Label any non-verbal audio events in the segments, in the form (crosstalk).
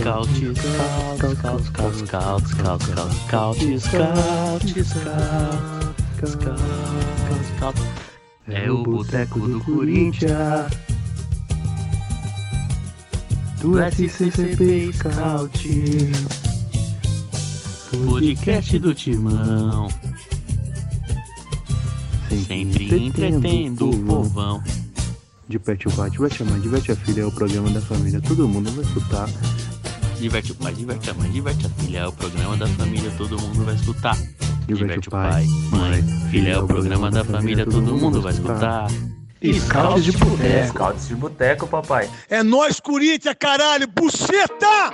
Scout, scout, scout, scout, scout, scout, scout, scout, scout, scout, scout. É o boteco do Corinthians. Do SCCP Scout. Podcast do Timão. Sempre entretendo o povão. Diverte o pai, diverte a mãe, diverte a filha, é o programa da família, todo mundo vai escutar. Diverte o pai, diverte a mãe, diverte a filha. É o programa da família, todo mundo vai escutar. Diverte o pai, mãe, filha. É o programa da família, todo mundo vai escutar. Scouts de boteco. Scouts de boteco, papai. É nós, Corinthians, caralho! Buceta!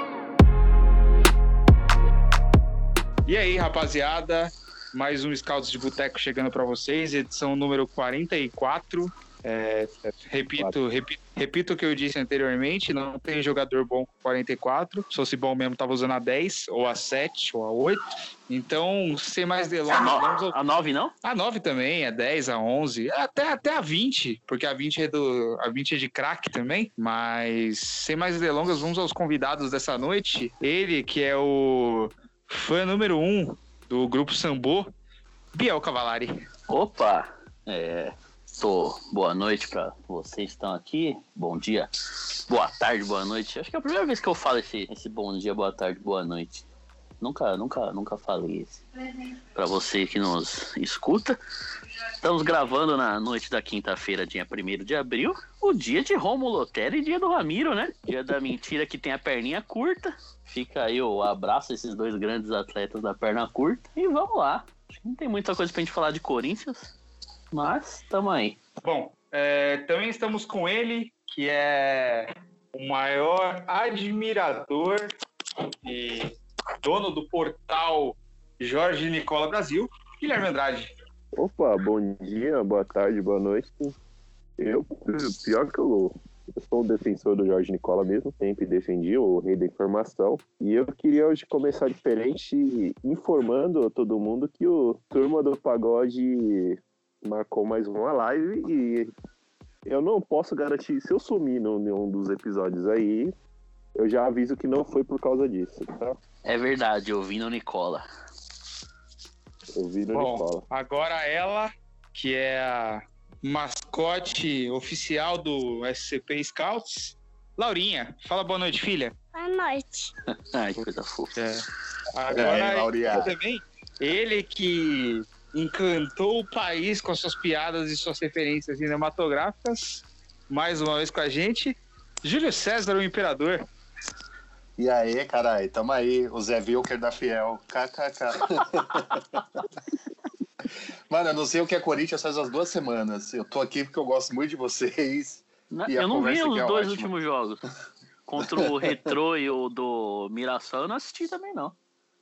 E aí, rapaziada? Mais um Scouts de Boteco chegando para vocês, edição número 44. É, repito, repito, repito o que eu disse anteriormente: não tem jogador bom com 44. Se fosse bom mesmo, tava usando a 10, ou a 7, ou a 8. Então, sem mais delongas, vamos ao... A 9 não? A 9 também, a 10, a 11, até, até a 20, porque a 20 é, do, a 20 é de craque também. Mas, sem mais delongas, vamos aos convidados dessa noite. Ele, que é o fã número 1 do grupo Sambo, Biel Cavalari. Opa! É, tô, boa noite para vocês que estão aqui. Bom dia, boa tarde, boa noite. Acho que é a primeira vez que eu falo esse, esse bom dia, boa tarde, boa noite. Nunca, nunca, nunca falei isso. Para você que nos escuta, estamos gravando na noite da quinta-feira, dia 1 de abril, o dia de Romulo Otero e dia do Ramiro, né? Dia da mentira que tem a perninha curta. Fica aí o abraço esses dois grandes atletas da perna curta e vamos lá. Acho que não tem muita coisa pra gente falar de Corinthians, mas tamo aí. Bom, é, também estamos com ele, que é o maior admirador e dono do portal Jorge Nicola Brasil, Guilherme Andrade. Opa, bom dia, boa tarde, boa noite. Eu, pior que eu, eu sou um defensor do Jorge Nicola mesmo, sempre defendi o rei da informação. E eu queria hoje começar diferente, informando a todo mundo que o Turma do Pagode marcou mais uma live e eu não posso garantir, se eu sumir num, num dos episódios aí, eu já aviso que não foi por causa disso, tá? É verdade, eu vi no Nicola. Eu vi no Bom, Nicola. agora ela, que é a mascote oficial do SCP Scouts, Laurinha. Fala boa noite, filha. Boa noite. (laughs) Ai, que coisa fofa. É. Agora É, Laurinha. também, ele que encantou o país com as suas piadas e suas referências cinematográficas, mais uma vez com a gente, Júlio César, o Imperador. E aí, caralho, tamo aí, o Zé Wilker da Fiel. KKK. (laughs) Mano, eu não sei o que é Corinthians faz as duas semanas. Eu tô aqui porque eu gosto muito de vocês. Não- E a eu não vi os é dois ótima. últimos jogos. (laughs) Contra o Retrô e o do Mirassol, eu não assisti também, não.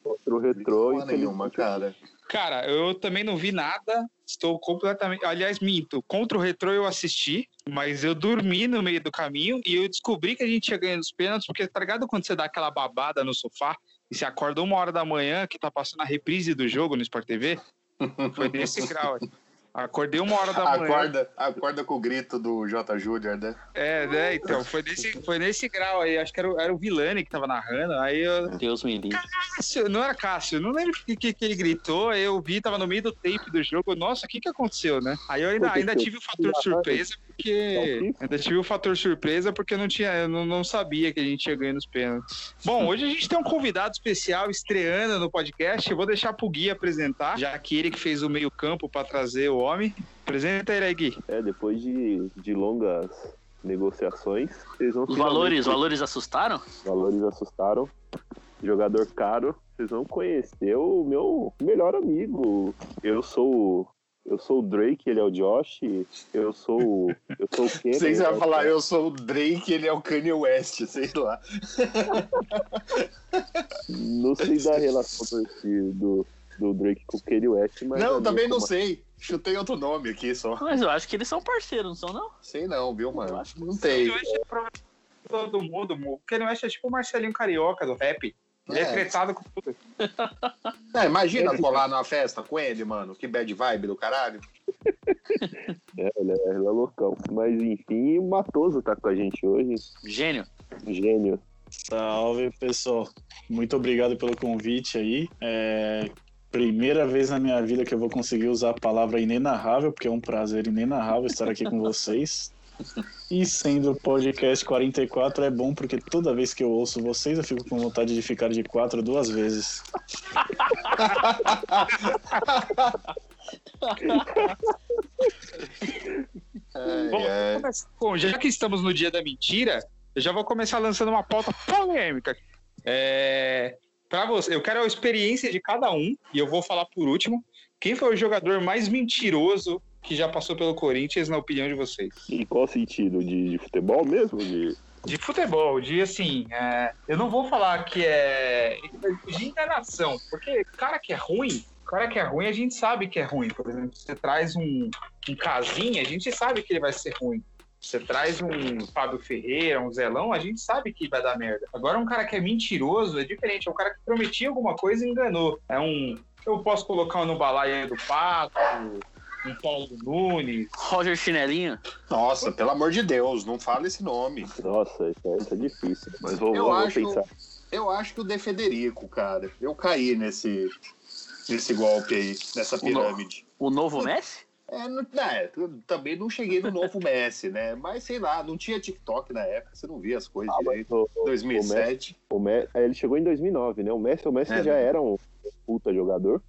Contra o retrô Porra nenhuma, cara. Cara, eu também não vi nada, estou completamente. Aliás, minto. Contra o Retrô eu assisti, mas eu dormi no meio do caminho e eu descobri que a gente ia ganhando os pênaltis, porque tá ligado quando você dá aquela babada no sofá e você acorda uma hora da manhã que tá passando a reprise do jogo no Sport TV? (laughs) Foi nesse grau. aí. Acordei uma hora da manhã. Acorda, acorda com o grito do J. Júnior, né? É, né? Então, foi nesse, foi nesse grau aí. Acho que era, o- era o Vilani que tava narrando. Aí eu. Deus me livre. Cássio, não era Cássio, não lembro o que, que, que ele gritou. aí Eu vi, tava no meio do tape do jogo. Nossa, o que que aconteceu, né? Aí eu ainda, ainda tive o fator surpresa, porque. Ainda tive o fator surpresa, porque eu não tinha, eu não, não sabia que a gente ia ganhando os pênaltis. Bom, hoje a gente tem um convidado especial estreando no podcast. Eu vou deixar pro Gui apresentar, já que ele que fez o meio-campo pra trazer o homem. Apresenta ele aí, Gui. É, depois de, de longas negociações, vocês vão Os valores, os valores assustaram? Os valores assustaram. Jogador caro. Vocês vão conhecer o meu melhor amigo. Eu sou o- eu sou o Drake, ele é o Josh. Eu sou o eu sou o (laughs) Kenny. Vocês é vão o- falar, eu sou o Drake, ele é o Kanye West, sei lá. (laughs) Não sei da relação do, do, do Drake com o Kanye West, mas não, também não como- sei. Chutei outro nome aqui só. Mas eu acho que eles são parceiros, não são, não? Sei não, viu, Eu mano? acho que Não tem. Kanye West é pra todo mundo, mo. Kanye West é tipo o Marcelinho Carioca do rap. É, É. tretado com tudo. É, imagina colar numa festa com ele, mano. Que bad vibe do caralho. (laughs) É, ele é, ele é loucão. Mas enfim, o Matoso tá com a gente hoje. Gênio. Gênio. Salve, pessoal. Muito obrigado pelo convite aí. É, primeira vez na minha vida que eu vou conseguir usar a palavra inenarrável, porque é um prazer inenarrável estar aqui com (laughs) vocês. E sendo o podcast 44 é bom porque toda vez que eu ouço vocês eu fico com vontade de ficar de quatro duas vezes. Bom, bom, já que estamos no dia da mentira, eu já vou começar lançando uma pauta polêmica. É, para você, eu quero a experiência de cada um e eu vou falar por último. Quem foi o jogador mais mentiroso que já passou pelo Corinthians, na opinião de vocês? Em qual sentido? De, de futebol mesmo? De... De futebol, de assim, é, eu não vou falar que é de enganação, porque cara que é ruim, cara que é ruim, a gente sabe que é ruim. Por exemplo, você traz um, um casinha, a gente sabe que ele vai ser ruim. Você traz um Fábio Ferreira, um Zelão, a gente sabe que vai dar merda. Agora, um cara que é mentiroso é diferente. É um cara que prometia alguma coisa e enganou. É um. Eu posso colocar no balaio do Pato, um Paulo Nunes. Roger Chinelinho. Nossa, pelo amor de Deus, não fala esse nome. Nossa, isso é, isso é difícil. Mas vou, Eu vou acho, pensar. eu acho que o De Federico, cara. Eu caí nesse, nesse golpe aí, nessa pirâmide. O novo Messi? É, não- é, também não cheguei no novo Messi, né? Mas sei lá, não tinha TikTok na época, você não via as coisas Ah, direito. o- o- 2007. O Messi, é, ele chegou em 2009, né? O Messi, o Messi É, já né? era um puta jogador,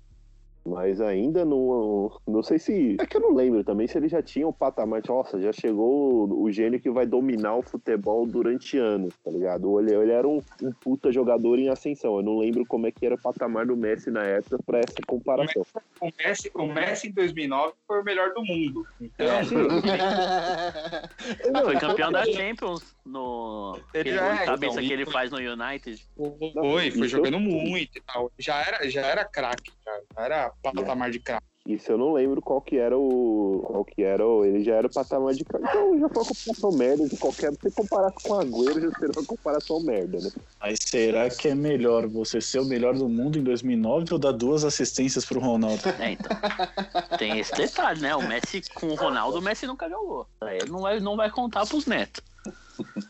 mas ainda não. Não sei se. É que eu não lembro também se ele já tinha um patamar. Nossa, já chegou o, o gênio que vai dominar o futebol durante anos, tá ligado? Ele, ele era um, um puta jogador em ascensão. Eu não lembro como é que era o patamar do Messi na época pra essa comparação. O Messi, o Messi em 2009 foi o melhor do mundo. Então, É, sim. (laughs) Ah, foi campeão da Champions no. Ele aquele é, cabeça então, que ele foi- faz no United. foi, foi jogando muito e tal. Já era, já era craque, cara. Já era patamar de craque. Isso eu não lembro qual que era o. Qual que era o. Ele já era o patamar de. cara. Então já foi uma comparação merda de qualquer. Se comparasse com o Agüero, já seria uma comparação merda, né? Mas será que é melhor você ser o melhor do mundo em 2009 ou dar duas assistências pro Ronaldo? (laughs) É, então. Tem esse detalhe, né? O Messi com o Ronaldo, o Messi nunca jogou. Aí não vai, não vai contar pros netos.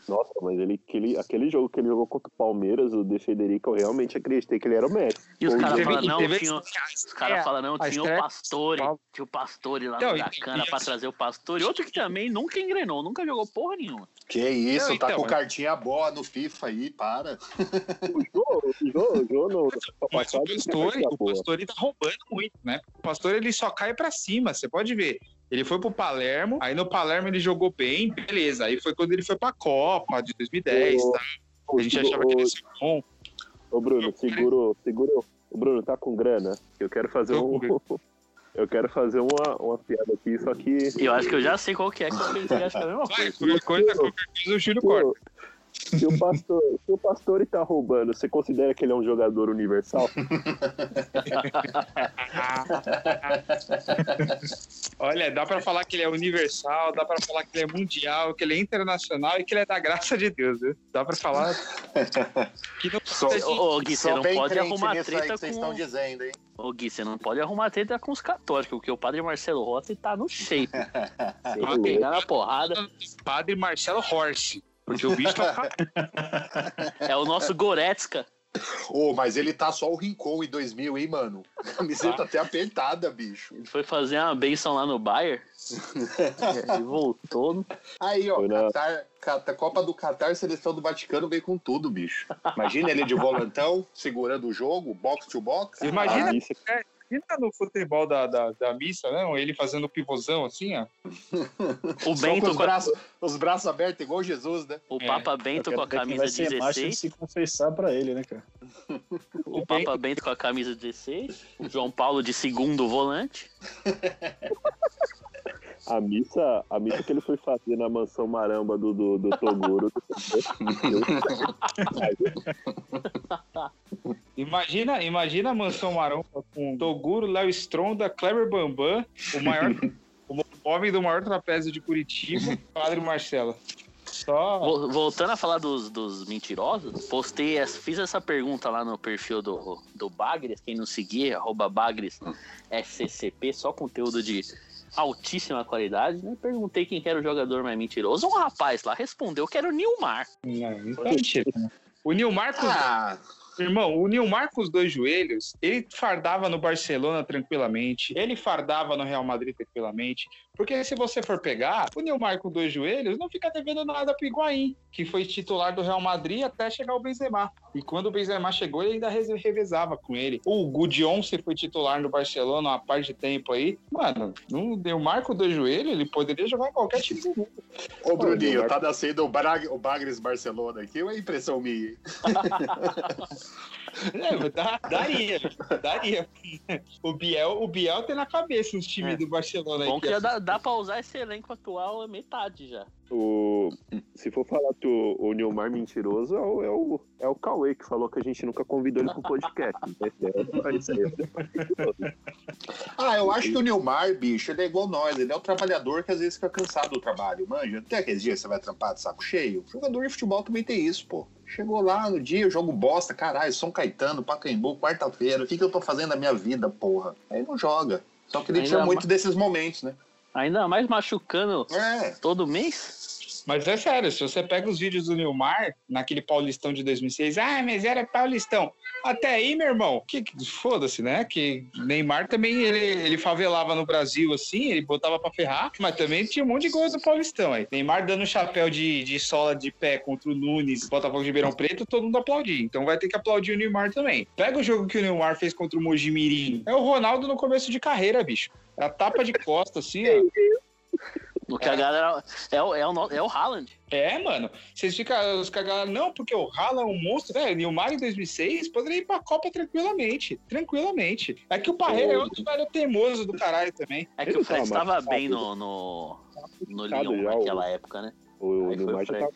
Nossa, mas ele, aquele, aquele jogo que ele jogou contra o Palmeiras, o De Federico, eu realmente acreditei que ele era o Messi. E os caras Teve- falam, não, teve- tinha, os É, caras falam, não, tinha o Pastore, tinha o Pastore lá Então, no e- Bacana e- pra trazer o Pastore. Outro que também nunca engrenou, nunca jogou porra nenhuma. Que isso, Não, tá então, com é. cartinha boa no FIFA aí, para. O Jô, o Jô, o Mas o Pastore, boa. Pastore tá roubando muito, né? O Pastore ele só cai pra cima, você pode ver. Ele foi pro Palermo, aí no Palermo ele jogou bem, beleza. Aí foi quando ele foi pra Copa de 2010, Ô, tá? A gente achava que ele ia ser bom. Ô, Bruno, segura, o- segura. o- Bruno, tá com grana? Eu quero fazer um. (laughs) Eu quero fazer uma, uma piada aqui, só que. Eu acho que eu já sei qual que é, que eu que acho que é a mesma coisa. qualquer coisa, qualquer coisa o Júlio corta. Se o pastor, se o pastor tá roubando, você considera que ele é um jogador universal? Olha, dá pra falar que ele é universal, dá pra falar que ele é mundial, que ele é internacional e que ele é da graça de Deus, viu? Dá pra falar que não Só- de- Ô, Gui, você Só não pode arrumar treta que vocês com... estão dizendo, hein? Ô, Gui, você não pode arrumar treta com os católicos, porque o padre Marcelo Rossi tá no shape. (laughs) Você vai pegar na porrada. Padre Marcelo Horst. Porque o bicho tá. (laughs) É o nosso Goretzka. Ô, mas ele tá só o Rincon em 2000, hein, mano? A camiseta até apertada, bicho. Ele foi fazer uma benção lá no Bayern. (laughs) e voltou. Aí, ó, Qatar, Qatar- Copa do Catar, seleção do Vaticano veio com tudo, bicho. Imagina ele de volantão, segurando o jogo, box to box. Imagina, Ah, isso- imagina no futebol da, da, da missa, não? Ele fazendo pivôzão assim, ó. O Só Bento com os a- braços, os braços abertos, igual Jesus, né? o É, Papa Bento com a camisa vai ser macho e 16. se confessar pra ele, né, cara? O Papa Bento com a camisa 16. O João Paulo de segundo volante. (laughs) A missa, a missa que ele foi fazer na mansão maramba do, do, do Toguro. (laughs) Imagina, imagina a mansão maromba com Toguro, Léo Stronda, Kleber Bambam, o maior. (laughs) o homem do maior trapézio de Curitiba, Padre Marcelo. Só. Vol- Voltando a falar dos, dos mentirosos, postei, fiz essa pergunta lá no perfil do, do Bagres, quem não seguir, arroba Bagres SCCP, só conteúdo de altíssima qualidade, né? Perguntei quem que era o jogador mais mentiroso. Um rapaz lá respondeu que era o Nilmar. Não, é mentira. O Nilmar com, Ah, Irmão, o Nilmar com os dois joelhos, ele fardava no Barcelona tranquilamente, ele fardava no Real Madrid tranquilamente, porque se você for pegar, o Nilmar com dois joelhos não fica devendo nada pro Higuaín, que foi titular do Real Madrid até chegar o Benzema. E quando o Benzema chegou, ele ainda re- revezava com ele. O Gudion se foi titular no Barcelona uma parte de tempo aí. Mano, o Nilmar com dois joelhos, ele poderia jogar em qualquer time do mundo. ô Bruninho, tá nascendo o, Brag, o Bagres Barcelona aqui, é impressão minha? (laughs) É, mas dá- daria, daria. O Biel, o Biel tem na cabeça os times É. do Barcelona. Bom que que já dá, dá pra usar esse elenco atual a metade já. O, se for falar que o, o Nilmar mentiroso, é o, é, o, é o Cauê que falou que a gente nunca convidou ele pro podcast. É- é- Ah, eu acho que o Nilmar, bicho, ele é igual nós. Ele é o trabalhador que às vezes fica cansado do trabalho, manja. Até aqueles dias que você vai trampar de saco cheio. Jogador de futebol também tem isso, pô. Chegou lá no dia, eu jogo bosta, caralho, São Caetano, Pacaembu, quarta-feira. O que, que eu tô fazendo na minha vida, porra? Aí não joga. Só que ele Ainda tinha ma- muito desses momentos, né? Ainda mais machucando É. todo mês. Mas é sério, se você pega os vídeos do Nilmar, naquele Paulistão de 2006, ah, mas era Paulistão. Até aí, meu irmão, que, foda-se, né? Que Neymar também, ele, ele favelava no Brasil, assim, ele botava pra ferrar, mas também tinha um monte de gol do Paulistão aí. Neymar dando chapéu de, de sola de pé contra o Nunes, Botafogo de Ribeirão Preto, todo mundo aplaudia. Então vai ter que aplaudir o Neymar também. Pega o jogo que o Neymar fez contra o Mojimirim. É o Ronaldo no começo de carreira, bicho. É a tapa de costa, assim, ó. O que a galera. É o, é o, no- é o Haaland. É, mano. Vocês ficam. Os caras, não, porque o Haaland é um monstro. É, o Nilmar em 2006 poderia ir pra Copa tranquilamente. Tranquilamente. É que o Parreira é outro velho teimoso do caralho também. É que Ele o Fred tava estava machucado, bem no, no, no machucado Lyon já, o- naquela época, né? O o já Fred. tava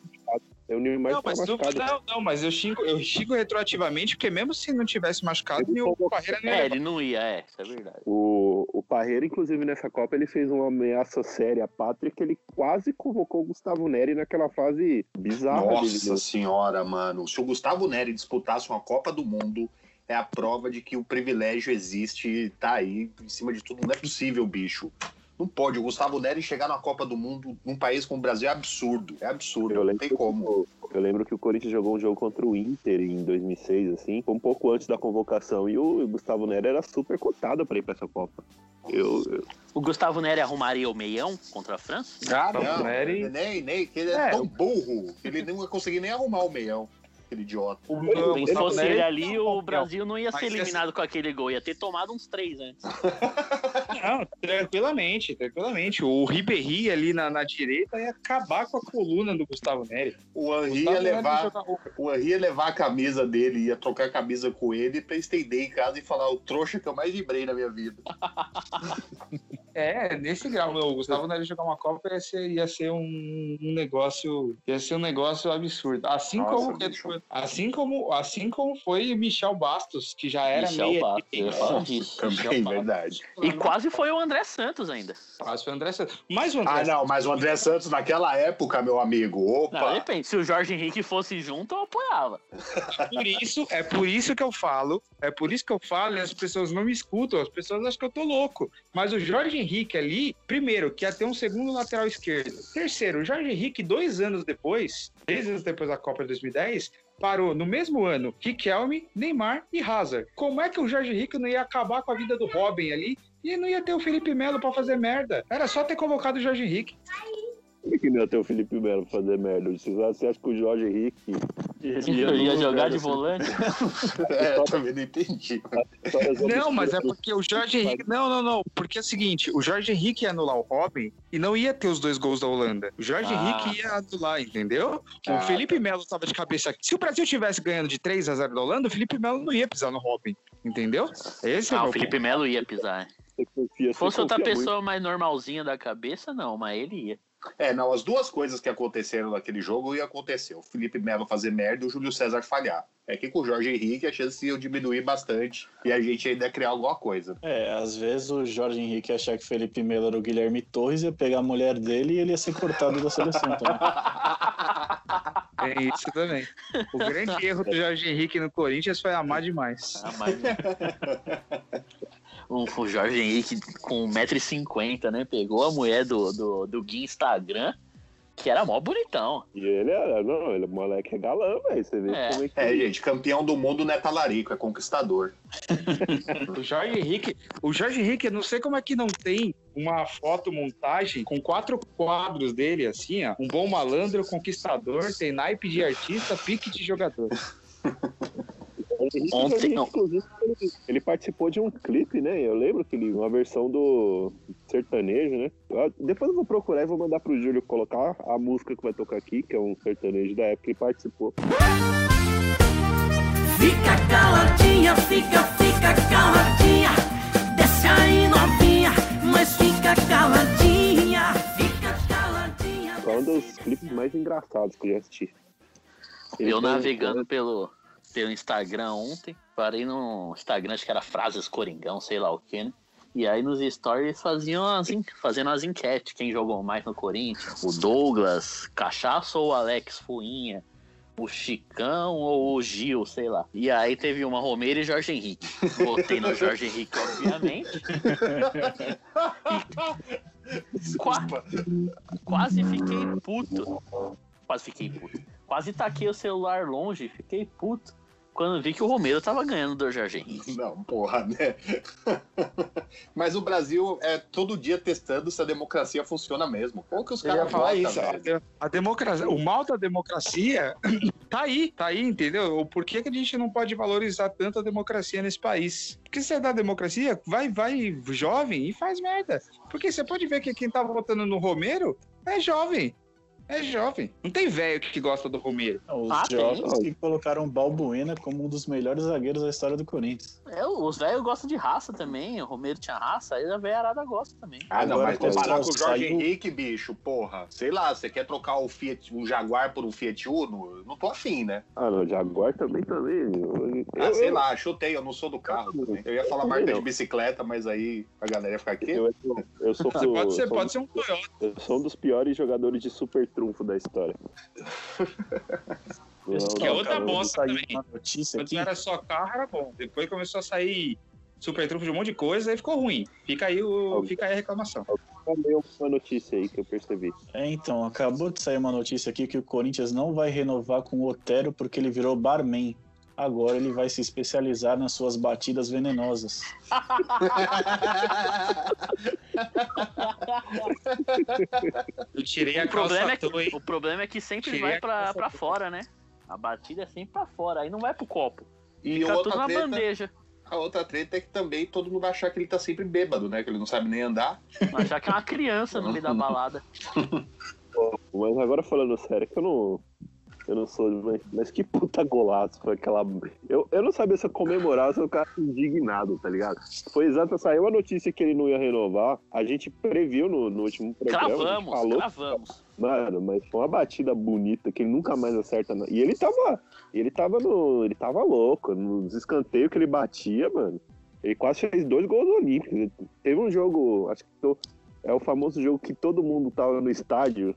É, O Nilmar Não, mas, tu, não, não, mas eu xingo, eu xingo retroativamente, porque mesmo se não tivesse machucado, Ele o Parreira não ia É, levar. ele não ia, é, isso é verdade. O, o Parreira, inclusive, nessa Copa, ele fez uma ameaça séria à pátria que ele quase convocou o Gustavo Neri naquela fase bizarra dele. Nossa né? senhora, mano. Se o Gustavo Neri disputasse uma Copa do Mundo, é a prova de que o privilégio existe, tá aí, em cima de tudo. Não é possível, bicho. Não pode. O Gustavo Neri chegar na Copa do Mundo num país como o Brasil é absurdo. É absurdo. Eu Não lembro, tem como. que- eu lembro que o Corinthians jogou um jogo contra o Inter em 2006, assim, um pouco antes da convocação, e o Gustavo Neri era super cotado pra ir pra essa Copa. Eu, eu- O Gustavo Neri arrumaria o meião contra a França? Ah, Não, Neri- nem, nem, que ele é, É. tão burro que ele não ia conseguir nem arrumar o meião. Aquele idiota. O, Se fosse ele ali, o Brasil não ia ser esse- eliminado com aquele gol, ia ter tomado uns três antes. (laughs) Não, tranquilamente, tranquilamente. O Ribéry ali na, na direita ia acabar com a coluna do Gustavo Neri. O Henri Gustavo ia levar. O Henri ia levar a camisa dele, ia trocar a camisa com ele pra estender em casa e falar o trouxa que eu mais vibrei na minha vida. (laughs) É, nesse grau, meu, o Gustavo Neri jogar uma Copa ia ser, ia ser um, um negócio, ia ser um negócio absurdo. Assim Nossa, como, bicho. assim como, assim como foi Michel Bastos, que já era Michel meia Bastos, eu ia falar disso. Também, verdade. E quase foi o André Santos ainda. Quase foi o André Santos. Mas o André Ah, não, mas o André Santos naquela época, meu amigo, Não, opa. depende. Se o Jorge Henrique fosse junto, eu apoiava. por isso, é por isso que eu falo, é por isso que eu falo e as pessoas não me escutam, as pessoas acham que eu tô louco. Mas o Jorge Henrique ali, primeiro, que ia ter um segundo lateral esquerdo. Terceiro, o Jorge Henrique, dois anos depois, três anos depois da Copa de 2010, parou no mesmo ano Riquelme, Neymar e Hazard. Como é que o Jorge Henrique não ia acabar com a vida do Robin ali e não ia ter o Felipe Melo pra fazer merda? Era só ter convocado o Jorge Henrique. Por que não ia ter o Felipe Melo pra fazer merda? Você acha que o Jorge Henrique Eu ia jogar de volante. (laughs) É, eu também não entendi. Não, mas é porque o Jorge Henrique. Não, não, não. Porque é o seguinte: o Jorge Henrique ia anular o Robin e não ia ter os dois gols da Holanda. O Jorge Ah. Henrique ia anular, entendeu? Ah, o Felipe Melo tava de cabeça aqui. Se o Brasil tivesse ganhando de 3 a 0 da Holanda, o Felipe Melo não ia pisar no Robin. Entendeu? Esse é o Ah, meu o Felipe Melo ia pisar. Você confia, Se fosse você outra confia pessoa mais normalzinha da cabeça, não, mas ele ia. É, não, as duas coisas que aconteceram naquele jogo ia acontecer. O Felipe Melo fazer merda e o Júlio César falhar. É que com o Jorge Henrique a chance ia diminuir bastante e a gente ainda ia criar alguma coisa. É, às vezes o Jorge Henrique ia achar que o Felipe Melo era o Guilherme Torres, ia pegar a mulher dele e ele ia ser cortado da seleção também. (laughs) É isso também. O grande erro do Jorge Henrique no Corinthians foi amar demais. Ah, mas... (laughs) um, o Jorge Henrique com 1,50m, né? Pegou a mulher do, do, do Gui Instagram, Que era mó bonitão. E ele era, não, ele, o moleque é galã, velho. Você vê É. como é que. É, gente, campeão do mundo não é talarico, é conquistador. (laughs) O Jorge Henrique, o Jorge Henrique, eu não sei como é que não tem uma foto montagem com quatro quadros dele, assim, ó. Um bom malandro, conquistador, tem naipe de artista, pique de jogador. (laughs) Ele, Ontem- inclusive, ele, ele participou de um clipe, né? Eu lembro que ele, uma versão do sertanejo, né? Eu- depois eu vou procurar e vou mandar pro Júlio colocar a música que vai tocar aqui, que é um sertanejo da época que ele participou. Fica caladinha, fica, fica caladinha. Desce aí novinha, mas fica caladinha, fica caladinha. É um dos clipes mais engraçados que eu já assisti. Ele Eu foi- navegando pelo, pelo Instagram ontem, parei no Instagram, acho que era frases Coringão, sei lá o que, né? E aí nos stories faziam as, en- fazendo as enquetes, quem jogou mais no Corinthians, o Douglas, Cachaço ou Alex Fuinha, o Chicão ou o Gil, sei lá. E aí teve uma Romero e Jorge Henrique. Botei no Jorge Henrique, obviamente. E qua- quase fiquei puto. Quase fiquei puto. Quase taquei o celular longe, fiquei puto. Quando vi que o Romero tava ganhando do Jorge Henrique. (laughs) Não, porra, né? (laughs) Mas o Brasil é todo dia testando se a democracia funciona mesmo. Como que os caras falar isso. A, velho? de- a democracia, o mal da democracia (clears throat) tá aí, tá aí, entendeu? O porquê que a gente não pode valorizar tanto a democracia nesse país? Porque se é da democracia, vai, vai jovem e faz merda. Porque você pode ver que quem tá votando no Romero é jovem. É jovem. Não tem velho que gosta do Romero. Os Ah, tem. jovens que colocaram o Balbuena como um dos melhores zagueiros da história do Corinthians. É, os velhos gostam de raça também. O Romero tinha raça, aí a velharada gosta também. Ah, não, Agora mas o comparar com o Jorge saiu- Henrique, bicho, porra. Sei lá, você quer trocar o Fiat, o Jaguar por um Fiat Uno? Eu Não tô afim, né? Ah, não, Jaguar também também. Eu, Ah, eu- sei lá, chutei, eu não sou do carro. também. Eu ia falar marca não. de bicicleta, mas aí a galera ia ficar aqui. Eu, eu sou, Você pode ser, sou- pode ser um Toyota. eu sou um dos piores jogadores de super trunfo da história. (laughs) Que é outra bosta também. Quando aqui. era só carro, era bom. Depois começou a sair super trunfo de um monte de coisa, aí ficou ruim. Fica aí, o, fica aí a reclamação. Também uma notícia aí que eu percebi. É, então, acabou de sair uma notícia aqui que o Corinthians não vai renovar com o Otero porque ele virou barman. Agora ele vai se especializar nas suas batidas venenosas. Eu tirei a O problema, é que, o problema é que sempre Tirei vai a pra, pra fora, né? A batida é sempre pra fora, aí não vai pro copo. E Fica tudo outra na treta, bandeja. a outra treta é que também todo mundo vai achar que ele tá sempre bêbado, né? Que ele não sabe nem andar. Achar que é uma criança no meio da (laughs) balada. Mas agora falando sério, que eu não. Eu não sou. Mas, mas que puta golaço foi aquela. Eu, eu não sabia se eu comemorar ou se eu ficava indignado, tá ligado? Foi exato, saiu a notícia que ele não ia renovar. A gente previu no, no último programa. Cravamos, falou, cravamos. Mano, mas foi uma batida bonita que ele nunca mais acerta. E ele tava. Ele tava no. Ele tava louco. Nos escanteios que ele batia, mano. Ele quase fez dois gols olímpicos. Teve um jogo, acho que to- é o famoso jogo que todo mundo tava no estádio.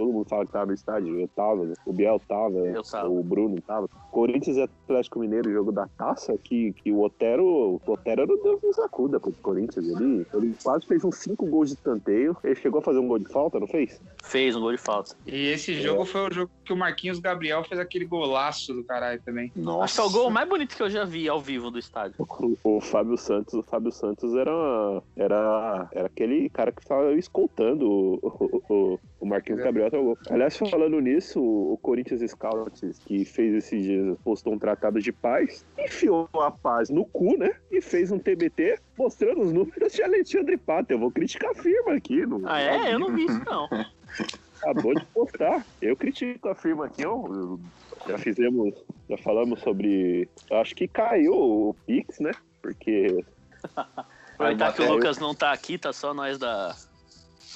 Todo mundo fala que tava no estádio. Eu tava, né? o Biel tava, Eu tava. o Bruno tava. Corinthians e Atlético Mineiro, jogo da taça, que, que o Otero. O Otero era o Deus nos acuda pro Corinthians. Ele, ele quase fez uns cinco gols de escanteio. Ele chegou a fazer um gol de falta, não fez? Fez um gol de falta. E esse jogo foi o jogo que o Marquinhos Gabriel fez aquele golaço do caralho também. Nossa. Acho que é o gol mais bonito que eu já vi ao vivo do estádio. O, o Fábio Santos, o Fábio Santos era, era, era aquele cara que estava escoltando o, o, o, o Marquinhos É. Gabriel até o gol. Aliás, falando nisso, o Corinthians Scouts, que fez esses dias, postou um tratado de paz, enfiou a paz no cu, né? E fez um TBT mostrando os números de Alexandre Pato. Eu vou criticar a firma aqui. Não, Ah, é? Eu não vi isso, não. (laughs) Acabou de postar. Eu critico a firma aqui, ó. Eu- Já fizemos, já falamos sobre. Acho que caiu o Pix, né? Porque (laughs) Aproveitar que o Lucas não tá aqui, tá só nós da,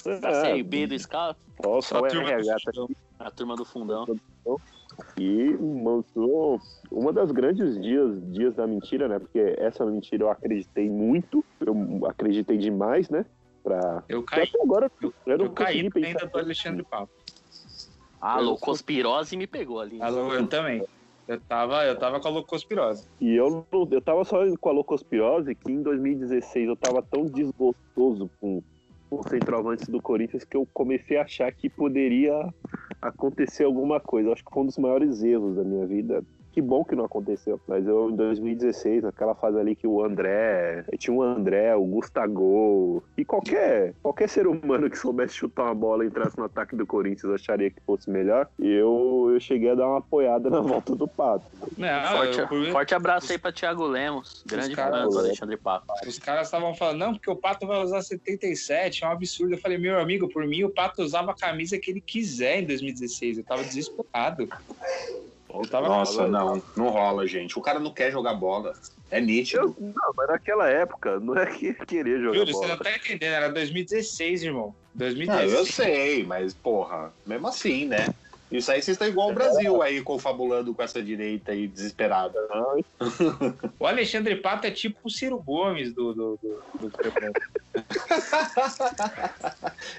da É, Série B do Só só o a turma do RH tá Fundão. a turma do fundão. E mostrou uma das grandes dias, dias da mentira, né? Porque essa mentira eu acreditei muito, eu acreditei demais, né? Pra... Eu caí, até agora eu não eu caí consegui ainda pensar. do Alexandre Papo. A Eu loucospirose me pegou ali. Alô, Eu também. Eu tava, eu tava com a loucospirose. E eu, não- eu tava só com a loucospirose que em 2016 eu tava tão desgostoso com, os centroavantes do Corinthians que eu comecei a achar que poderia acontecer alguma coisa. Acho que foi um dos maiores erros da minha vida. Que bom que não aconteceu. Mas eu, em 2016, naquela fase ali que o André. Tinha o André, o Gustavo. E qualquer, qualquer ser humano que soubesse chutar uma bola e entrasse no ataque do Corinthians acharia que fosse melhor. E eu, eu cheguei a dar uma apoiada na (laughs) volta do Pato. Não, forte, eu- por- forte abraço aí pra Thiago Lemos, grande fã do Alexandre Pato. Os caras estavam falando, não, porque o Pato vai usar 77, é um absurdo. Eu falei, meu amigo, por mim o Pato usava a camisa que ele quiser em 2016. Eu tava desesperado. Eu tava Nossa, não, não rola, gente. O cara não quer jogar bola. É nítido. Eu, não, mas naquela época, não é que (laughs) querer jogar Júlio, você bola. não tá entendendo, era 2016, irmão. Não, 2016. eu sei, mas, porra, mesmo assim, né? Isso aí vocês estão igual o Brasil aí, confabulando com essa direita aí desesperada. (laughs) O Alexandre Pato é tipo o Ciro Gomes do. do, do, do. (laughs)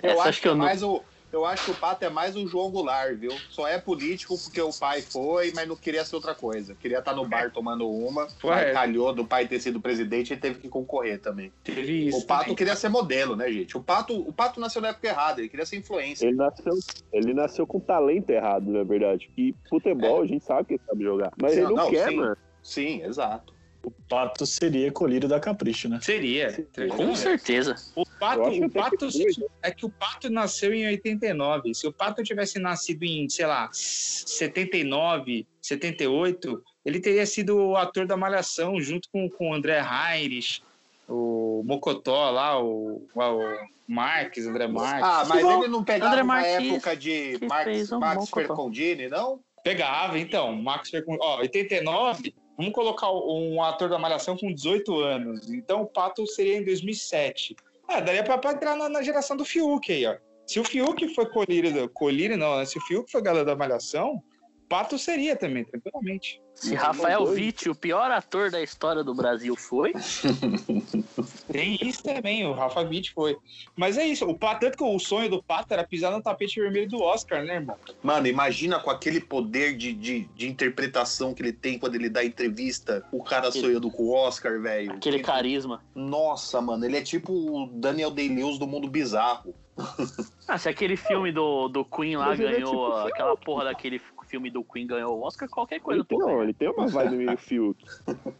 Eu Essa acho que que é eu não. mais o. Eu acho que o Pato é mais um João Goulart, viu? Só é político porque o pai foi, mas não queria ser outra coisa. Queria estar no bar tomando uma. Mas calhou do pai ter sido presidente e teve que concorrer também. Teve isso. o Pato também. queria ser modelo, né, gente? O Pato, o Pato nasceu na época errada, ele queria ser influência. Ele nasceu, ele nasceu com talento errado, na verdade. E futebol, a gente sabe que ele sabe jogar. Mas Sim, ele não, não, quer, sim. mano. Sim, exato. O Pato seria colírio da Capricho, né? Seria. Com tranquilamente. certeza. O Pato, o até que Pato foi, é que o Pato nasceu em 89. Se o Pato tivesse nascido em, sei lá, 79, 78, ele teria sido o ator da Malhação junto com, com o André Heinrich, o Mocotó lá, o, o Marques, André Marques. Ah, mas Bom, ele não pegava André Marques, época de um bom cotó. Fercondini, não? Pegava, então, Max Fercun- ó, 89, vamos colocar um ator da Malhação com 18 anos. Então o Pato seria em 2007. Ah, daria pra entrar na, na geração do Fiuk aí, ó. Se o Fiuk foi colírio, colírio não, né? Se o Fiuk foi galera da Malhação, Pato seria também, tranquilamente. Se Não, Rafael. Witt, o pior ator da história do Brasil, foi, (laughs) Tem isso também, o Rafa Witt foi. Mas é isso, o Pato, tanto que o sonho do Pato era pisar no tapete vermelho do Oscar, né, irmão? Mano, imagina com aquele poder de, de, de interpretação que ele tem quando ele dá entrevista, o cara Aquele- sonhando com o Oscar, velho. aquele Tipo, carisma. Nossa, mano, ele é tipo o Daniel Day-Lewis do mundo bizarro. (laughs) Ah, se aquele filme do, do Queen lá Mas é ganhou, tipo aquela porra daquele filme do Queen ganhou o Oscar, qualquer coisa, Ele tem, não, ele tem uma vibe meio Fiuk.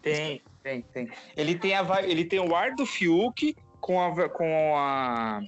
Tem, tem, tem. Ele tem, a, vai- ele tem o ar do Fiuk com a, com a,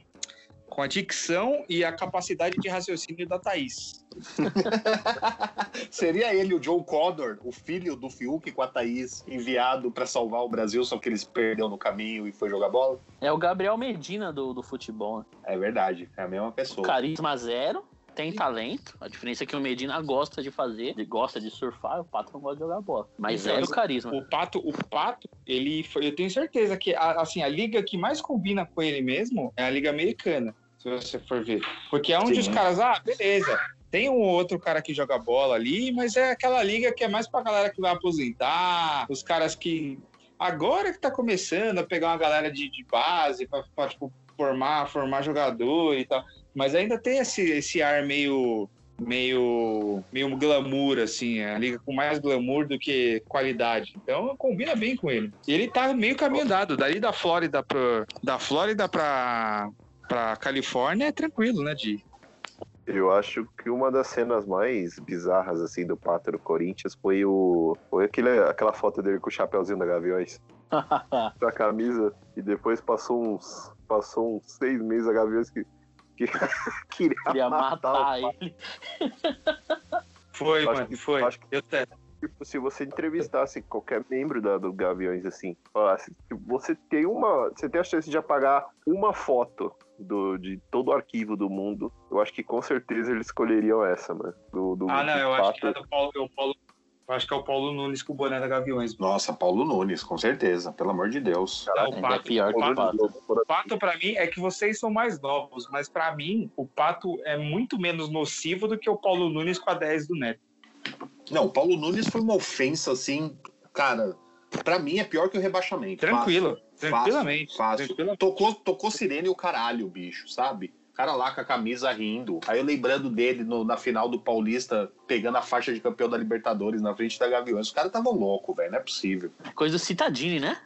com a dicção e a capacidade de raciocínio da Thaís. (laughs) Seria ele o Joe Connor, o filho do Fiuk com a Thaís, enviado pra salvar o Brasil, só que eles perderam no caminho e foi jogar bola? É o Gabriel Medina do, do futebol. né? É verdade, é a mesma pessoa. Carisma zero, tem talento. A diferença é que o Medina gosta de fazer, ele gosta de surfar, o Pato não gosta de jogar bola. Mas Então, zero mas carisma. O Pato, o Pato, ele foi, eu tenho certeza que a, assim, a liga que mais combina com ele mesmo é a liga americana, se você for ver. Porque é onde Sim. os caras, ah, beleza, tem um outro cara que joga bola ali, mas é aquela liga que é mais pra galera que vai aposentar, os caras que agora que tá começando a pegar uma galera de, de base pra, pra, tipo, formar, formar jogador e tal. Mas ainda tem esse, esse ar meio meio meio glamour assim, a liga com mais glamour do que qualidade. Então combina bem com ele. E ele tá meio caminho dado, dali da Flórida pro, da Flórida pra para Califórnia é tranquilo, né, de Eu acho que uma das cenas mais bizarras assim do Pato do Corinthians foi o foi aquele, aquela foto dele com o chapeuzinho da Gaviões, (laughs) com a camisa e depois passou uns passou uns seis meses a Gaviões que, que (laughs) queria, Queria matar, matar o ele. Foi, Acho mano, que- foi. acho que- Eu te- Tipo, se você entrevistasse qualquer membro da, do Gaviões, assim, falasse, tipo, você tem uma. Você tem a chance de apagar uma foto do, de todo o arquivo do mundo. Eu acho que com certeza eles escolheriam essa, mano. Do, do, Ah, não, eu acho que é do Paulo, é o Paulo acho que é o Paulo Nunes com o boné da Gaviões. Nossa, Paulo Nunes, com certeza, pelo amor de Deus. Tá, o Ainda é Pato, pior que o o Pato, Pato. O pato, pra mim, é que vocês são mais novos, mas pra mim, o pato é muito menos nocivo do que o Paulo Nunes com a 10 do Neto. Não, o Paulo Nunes foi uma ofensa, assim, cara, pra mim é pior que o rebaixamento. Tranquilo, Fácil, tranquilamente. Fácil. tranquilamente. Tocou, tocou sirene e o caralho, bicho, sabe? Cara lá com a camisa rindo. Aí eu lembrando dele no- na final do Paulista, pegando a faixa de campeão da Libertadores na frente da Gaviões. Os caras estavam loucos, velho, não é possível. Coisa do Citadini, né?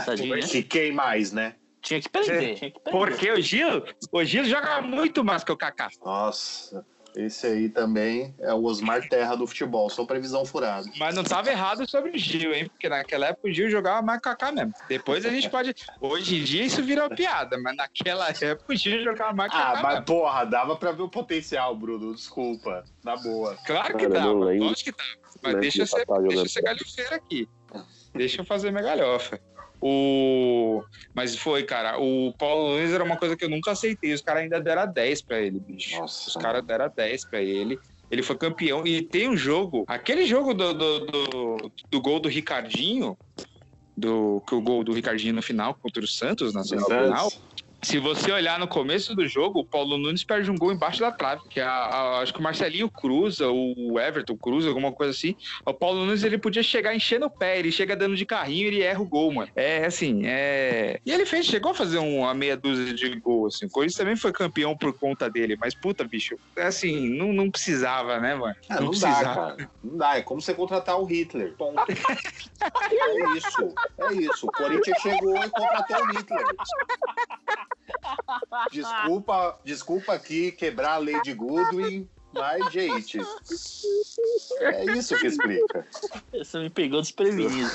Citadini, né? Que quem mais, né? Tinha que prender, tinha que prender. Porque o Gil, o Gil joga muito mais que o Kaká. Nossa, esse aí também é o Osmar Terra do futebol, só previsão furada. Mas não tava errado sobre o Gil, hein? Porque naquela época o Gil jogava Kaká mesmo. Depois a gente pode. Hoje em dia isso virou piada, mas naquela época o Gil jogava o Ah, Kaká mas mesmo. porra, dava pra ver o potencial, Bruno. Desculpa. Na boa. Claro que Cara, dava, lógico que dava. Mas Lembro deixa eu, ser, deixa eu ser galhofeiro aqui. Deixa eu fazer minha galhofa. O... Mas foi, cara. O Paulo Nunes era uma coisa que eu nunca aceitei. Os caras ainda deram 10 pra ele, bicho. Nossa. Os caras deram 10 pra ele. Ele foi campeão. E tem um jogo. Aquele jogo do, do, do, do gol do Ricardinho. Do, que o gol do Ricardinho no final contra o Santos, na semifinal. Se você olhar no começo do jogo, o Paulo Nunes perde um gol embaixo da trave, que é a- a- acho que o Marcelinho cruza, o Everton cruza, alguma coisa assim. O Paulo Nunes ele podia chegar enchendo o pé, ele chega dando de carrinho, ele erra o gol, mano. É assim, é. E ele fez, chegou a fazer um- uma meia dúzia de gols, assim. O Corinthians também foi campeão por conta dele, mas puta, bicho, é assim, não, não precisava, né, mano? Ah, não, dá, cara. Não dá. É como você contratar o Hitler. Ponto. (laughs) é isso. É isso. O Corinthians chegou e contratou o Hitler. Desculpa, desculpa aqui quebrar a lei de Goodwin, mas, gente, é isso que explica. Você me pegou desprevenido.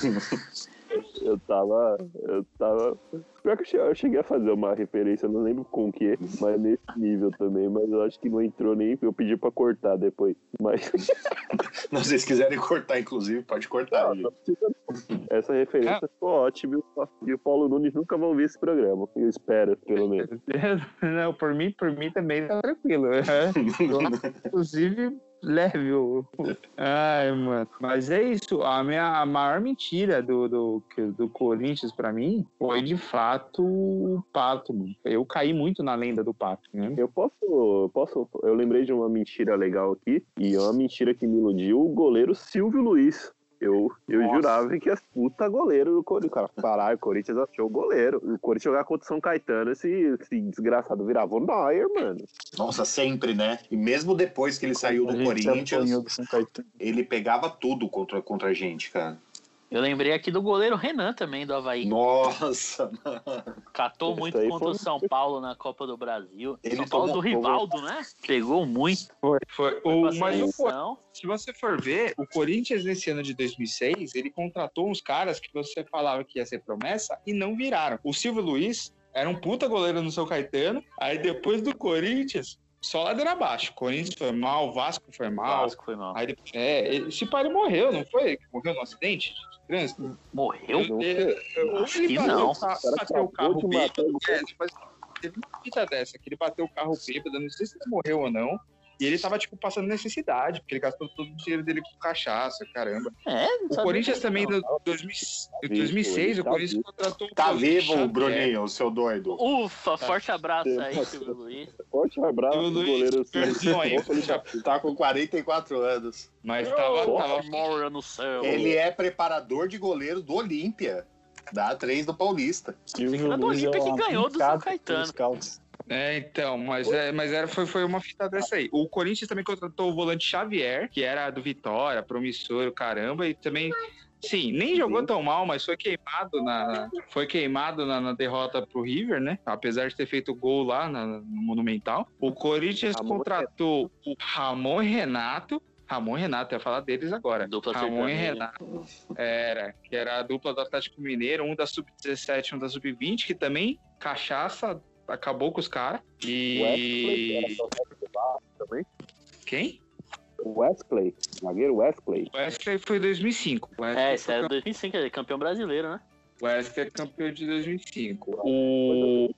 Eu tava. Eu tava. Pior que eu che- eu cheguei a fazer uma referência, não lembro com o que, mas nesse nível também, mas eu acho que não entrou nem. Eu pedi pra cortar depois. Mas (laughs) Se vocês quiserem cortar, inclusive, pode cortar. não, não não. essa referência ficou ótima e o Paulo Nunes nunca vai ouvir esse programa. Eu espero, pelo menos. (laughs) Não, por mim, por mim também tá tranquilo. (laughs) É. Inclusive, leve o. Ai, mano. Mas é isso. A minha a maior mentira do, do, do Corinthians pra mim foi de fato o Pato, mano. Eu caí muito na lenda do Pato, né? Eu posso, eu posso. Eu lembrei de uma mentira legal aqui, e é uma mentira que me iludiu o goleiro Silvio Luiz. Eu, eu Nossa. jurava que é puta goleiro do Corinthians. Cara, caralho, o Corinthians achou o goleiro. O Corinthians jogar contra o São Caetano, esse, esse desgraçado virava o Neuer, mano. Nossa, sempre, né? E mesmo depois que ele saiu do Corinthians, ele pegava tudo contra, contra a gente, cara. Eu lembrei aqui do goleiro Renan também, do Havaí. Nossa, Catou Esse muito contra foi- o São Paulo na Copa do Brasil. Ele São Paulo do Rivaldo, né? Pegou muito. Foi, foi. Foi O, mas o, se você for ver, o Corinthians nesse ano de 2006, ele contratou uns caras que você falava que ia ser promessa e não viraram. O Silvio Luiz era um puta goleiro no São Caetano, aí depois do Corinthians, só ladeira abaixo. O Corinthians foi mal, o Vasco foi mal. Vasco foi mal. Aí depois, é, esse pai morreu, não foi? Morreu num acidente Morreu? Ele- ou Acho ele que bateu não. bateu o carro bêbado. o É, mas teve uma fita dessa, que ele bateu o carro bêbado, não sei se ele morreu ou não. E ele tava, tipo, passando necessidade, porque ele gastou todo o dinheiro dele com cachaça, caramba. É, não O Corinthians também, 2000 em vivo, 2006, ele o tá Corinthians vivo. contratou o tá vivo, Xavier. Bruninho, seu doido. Ufa, forte abraço aí, Silvio Luiz. Forte abraço Luiz, goleiro Silvio. já- Tá com 44 anos. Mas tava, tava Mora no céu. Ele é preparador de goleiro do Olímpia, da A3 do Paulista. Silvio era do Luiz é Olímpia que ganhou do São Caetano. É, então, mas, é, mas era, foi, foi uma fita dessa aí. O Corinthians também contratou o volante Xavier, que era do Vitória, promissor, caramba, e também. Sim, nem jogou tão mal, mas foi queimado na, foi queimado na, na derrota pro River, né? Apesar de ter feito gol lá na- no Monumental. O Corinthians Ramon contratou o Ramon e Renato. Ramon e Renato, ia falar deles agora. Dupla Ramon e. Renato. Era, que era a dupla do Atlético Mineiro, um da Sub-17 um da Sub-20, que também, cachaça, acabou com os caras. Wesley era E. também. Quem? O Wesley, zagueiro Wesley. O Wesley foi 2005. O Wesley, É, esse foi era cam- 2005, ele é campeão brasileiro, né? o Wesley é campeão de 2005. O.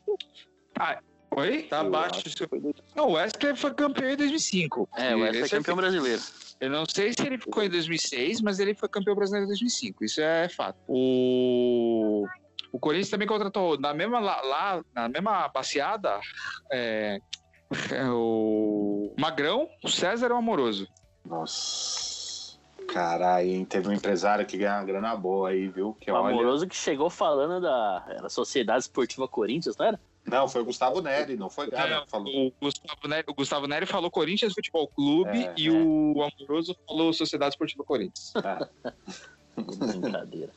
Ah, oi? Tá abaixo. do seu- Não, o Wesley foi campeão em 2005. É, o Wesley é Esse campeão brasileiro. Eu não sei se ele ficou em 2006, mas ele foi campeão brasileiro em 2005. Isso é fato. O, o Corinthians também contratou na mesma lá, lá- na mesma passeada é, é, o Magrão, o César e o Amoroso. Nossa. Caralho, hein? Teve um empresário que ganhou uma grana boa aí, viu? Que O olha. amoroso que chegou falando da era Sociedade Esportiva Corinthians, não era? Não, foi o Gustavo Neri, não foi que falou. o, Gustavo Neri, o Gustavo Neri falou Corinthians Futebol Clube É, e é. o Amoroso falou Sociedade Esportiva Corinthians. (laughs) Brincadeira.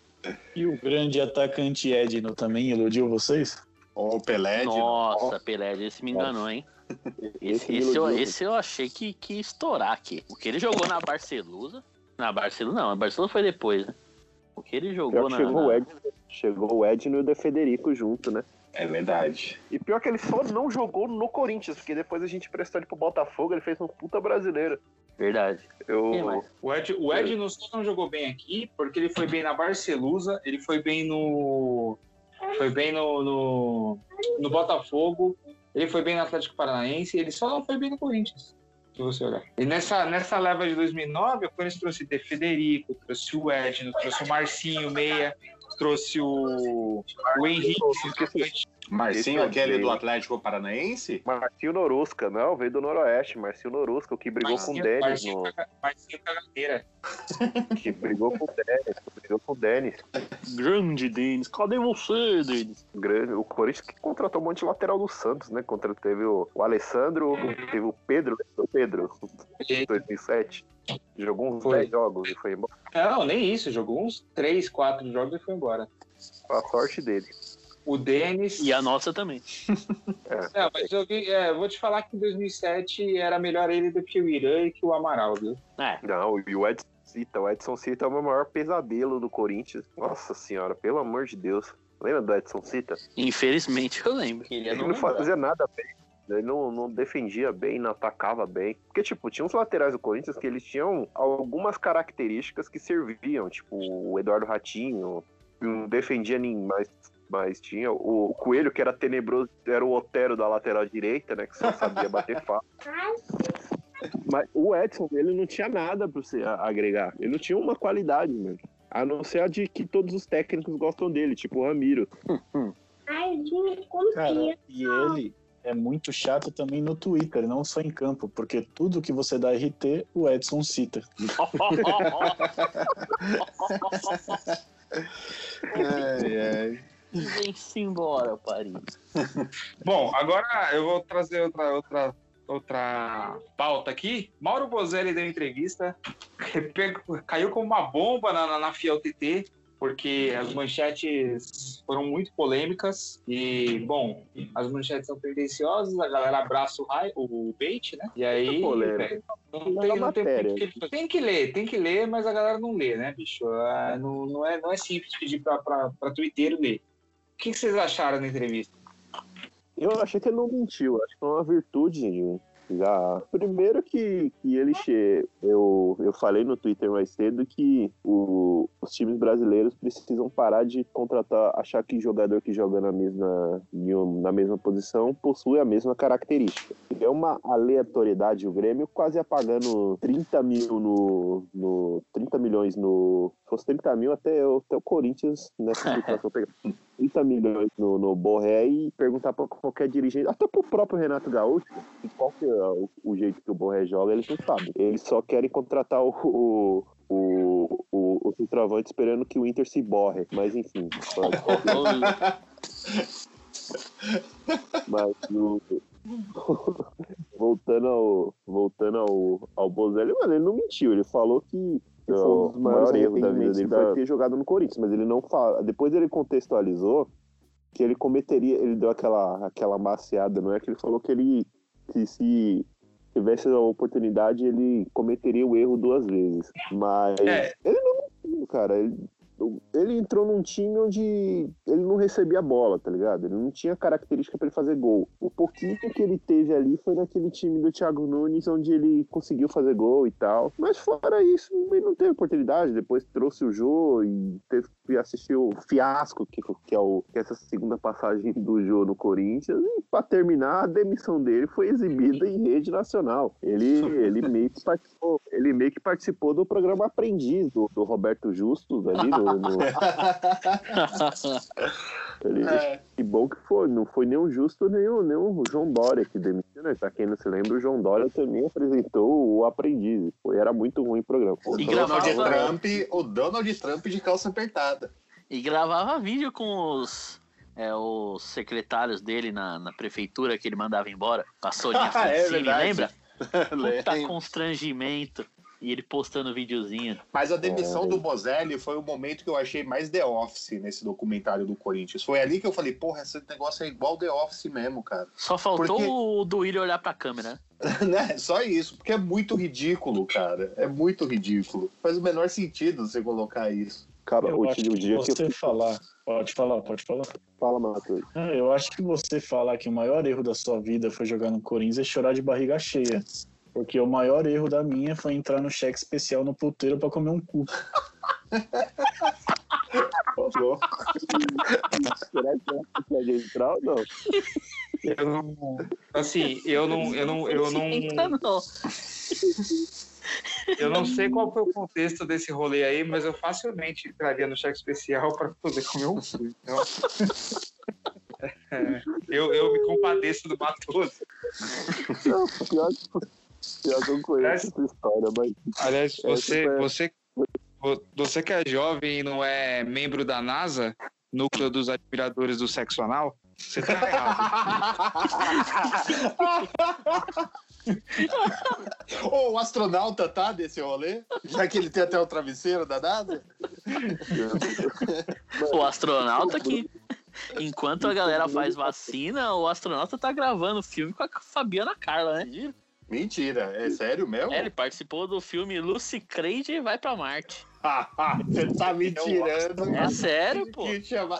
E o grande atacante Edno também iludiu vocês? Ou o Pelé. de- Nossa, Pelé, esse me enganou, hein? Esse, esse, eu, esse eu achei que, que ia estourar aqui. O que ele jogou na Barcelusa. Na Barcelona, não, a Barcelona foi depois, né? O que ele jogou que na. chegou, na- o Edno, chegou o Edno e o De Federico junto, né? É verdade. E pior que ele só não jogou no Corinthians, porque depois a gente prestou ele pro Botafogo, ele fez um puta brasileiro. Verdade. Eu? O Ed, o Ed não só não jogou bem aqui, porque ele foi bem na Barcelusa, ele foi bem no. Foi bem no, no, no Botafogo, ele foi bem no Atlético Paranaense, ele só não foi bem no Corinthians. Se você olhar. E nessa, nessa leva de 2009, o Corinthians trouxe De Federico, trouxe o Edno, trouxe o Marcinho Meia, trouxe o, o Henrique. Marcinho, Esse aquele é do Atlético Paranaense? Marcinho Norusca, não, veio do Noroeste, Marcinho Norusca, o que brigou com o Marcinho, Denis, Marcinho, no, Marcinho Cagadeira. que brigou com o Denis, que brigou com o Denis. Grande Denis, cadê você, Denis? Grande, o Corinthians que contratou um monte de lateral do Santos, né? Contra, teve o, o Alessandro, teve o Pedro, o Pedro, em 2007. Jogou uns Foi. 10 jogos e foi embora. Não, nem isso, jogou uns 3, 4 jogos e foi embora. A sorte dele. O Denis. E a nossa também. (laughs) Não, mas eu, vi- é, vou te falar que em 2007 era melhor ele do que o Irã e que o Amaral, viu? É, Não, e o Edson Cita, o Edson Cita é o meu maior pesadelo do Corinthians. Nossa senhora, pelo amor de Deus. Lembra do Edson Cita? infelizmente eu lembro. Ele Ele não fazia nada bem. Ele não, não defendia bem, não atacava bem. Porque, tipo, tinha uns laterais do Corinthians que eles tinham algumas características que serviam. Tipo, o Eduardo Ratinho não defendia nem mais. Mas tinha o Coelho, que era tenebroso, era o Otero da lateral direita, né? Que só sabia bater (laughs) fácil. Mas o Edson, ele não tinha nada pra você agregar. Ele não tinha uma qualidade, mano. A não ser a de que todos os técnicos gostam dele, tipo o Ramiro. Cara, e ele é muito chato também no Twitter, não só em campo, porque tudo que você dá RT, o Edson cita. (laughs) (laughs) Ai, ai. Vem-se embora, Paris. (laughs) Bom, agora eu vou trazer outra, outra, outra pauta aqui. Mauro Bozelli deu entrevista, pegou- caiu como uma bomba na, na, na Fiel TT, porque as manchetes foram muito polêmicas. E, bom, as manchetes são tendenciosas, a galera abraça o, raio, o bait, né? E aí. polêmica. velho, Não Não tem, é não tem, matéria. tem, que, tem que ler, tem que ler, mas a galera não lê, né, bicho? Ah, não, não, é, não é simples pedir pra, pra, pra Twitter ler. Que, que vocês acharam da entrevista? Eu achei que ele não mentiu, acho que é uma virtude. Já. Primeiro que, que ele che... eu, eu falei no Twitter mais cedo que o- os times brasileiros precisam parar de contratar, achar que jogador que joga na mesma, na mesma posição possui a mesma característica. É uma aleatoriedade o Grêmio quase apagando 30 mil no. no 30 milhões no. Se fosse 30 mil até, o- até o Corinthians nessa situação (laughs) pegar. 30 milhões no, no Borré e perguntar pra qualquer dirigente, até pro próprio Renato Gaúcho, qual que é o, o jeito que o Borré joga, eles não sabem. Eles só querem contratar o, o, o, o, o centroavante esperando que o Inter se borre. Mas enfim. Mas o. voltando ao, voltando ao, ao Bozelli, mano, ele não mentiu, ele falou que foi um dos maiores erros da vida dele foi ter jogado no Corinthians, mas ele não fala. Depois ele contextualizou que ele cometeria, ele deu aquela, aquela maciada, não é que ele falou que ele que se tivesse a oportunidade ele cometeria o erro duas vezes. Mas É. ele não cara. Ele, ele entrou num time onde ele não recebia bola, tá ligado? Ele não tinha característica pra ele fazer gol. O pouquinho que ele teve ali foi naquele time do Thiago Nunes, onde ele conseguiu fazer gol e tal. Mas fora isso, ele não teve oportunidade. Depois trouxe o Jô e teve que assistir o fiasco, que, que é, o, que é essa segunda passagem do Jô no Corinthians. E pra terminar, a demissão dele foi exibida em rede nacional. Ele, ele, meio, que participou, ele meio que participou do programa Aprendiz do, do Roberto Justus ali no- (laughs) ele- É. Que bom que foi, não foi nem o Justo nem o, nem o João Dória que demitiu, né? Pra quem não se lembra, o João Dória também apresentou o Aprendiz. Foi, era muito ruim o programa. O E Donald Trump, o Donald Trump de calça apertada. E gravava vídeo com os, é, os secretários dele na, na prefeitura que ele mandava embora. A Soninha (laughs) É lembra? (laughs) Puta constrangimento. E ele postando videozinho. Mas a demissão É. do Bozelli foi o momento que eu achei mais The Office nesse documentário do Corinthians. Foi ali que eu falei, porra, esse negócio é igual The Office mesmo, cara. Só faltou Porque- o do William olhar pra câmera. (laughs) né? Só isso, porque é muito ridículo, cara. É muito ridículo. Faz o menor sentido você colocar isso. Cara, Eu o, acho que dia que você eu falar. Pode falar, pode falar. fala, Matheus. Ah, Eu acho que você falar que o maior erro da sua vida foi jogar no Corinthians é chorar de barriga cheia. Porque o maior erro da minha foi entrar no cheque especial no puteiro pra comer um cu. Será que entrar ou não? Eu não, assim, eu não, eu não, eu não, eu não sei qual foi o contexto desse rolê aí, mas eu facilmente entraria no cheque especial para poder comer um cu. Então, é, eu, eu me compadeço do Matoso. Não, pior que eu não conheço essa história, mas Aliás, você, tipo, é- você, vo- você que é jovem e não é membro da NASA, núcleo dos admiradores do sexo anal, você tá errado. (laughs) Ô, o astronauta tá desse rolê? Já que ele tem até o travesseiro da NASA? (laughs) O astronauta que. Enquanto a galera faz vacina, o astronauta tá gravando filme com a Fabiana Carla, né? Mentira, é sério mesmo? É, ele participou do filme Lucy Creed vai pra Marte. (laughs) Você tá me tirando. É sério, pô.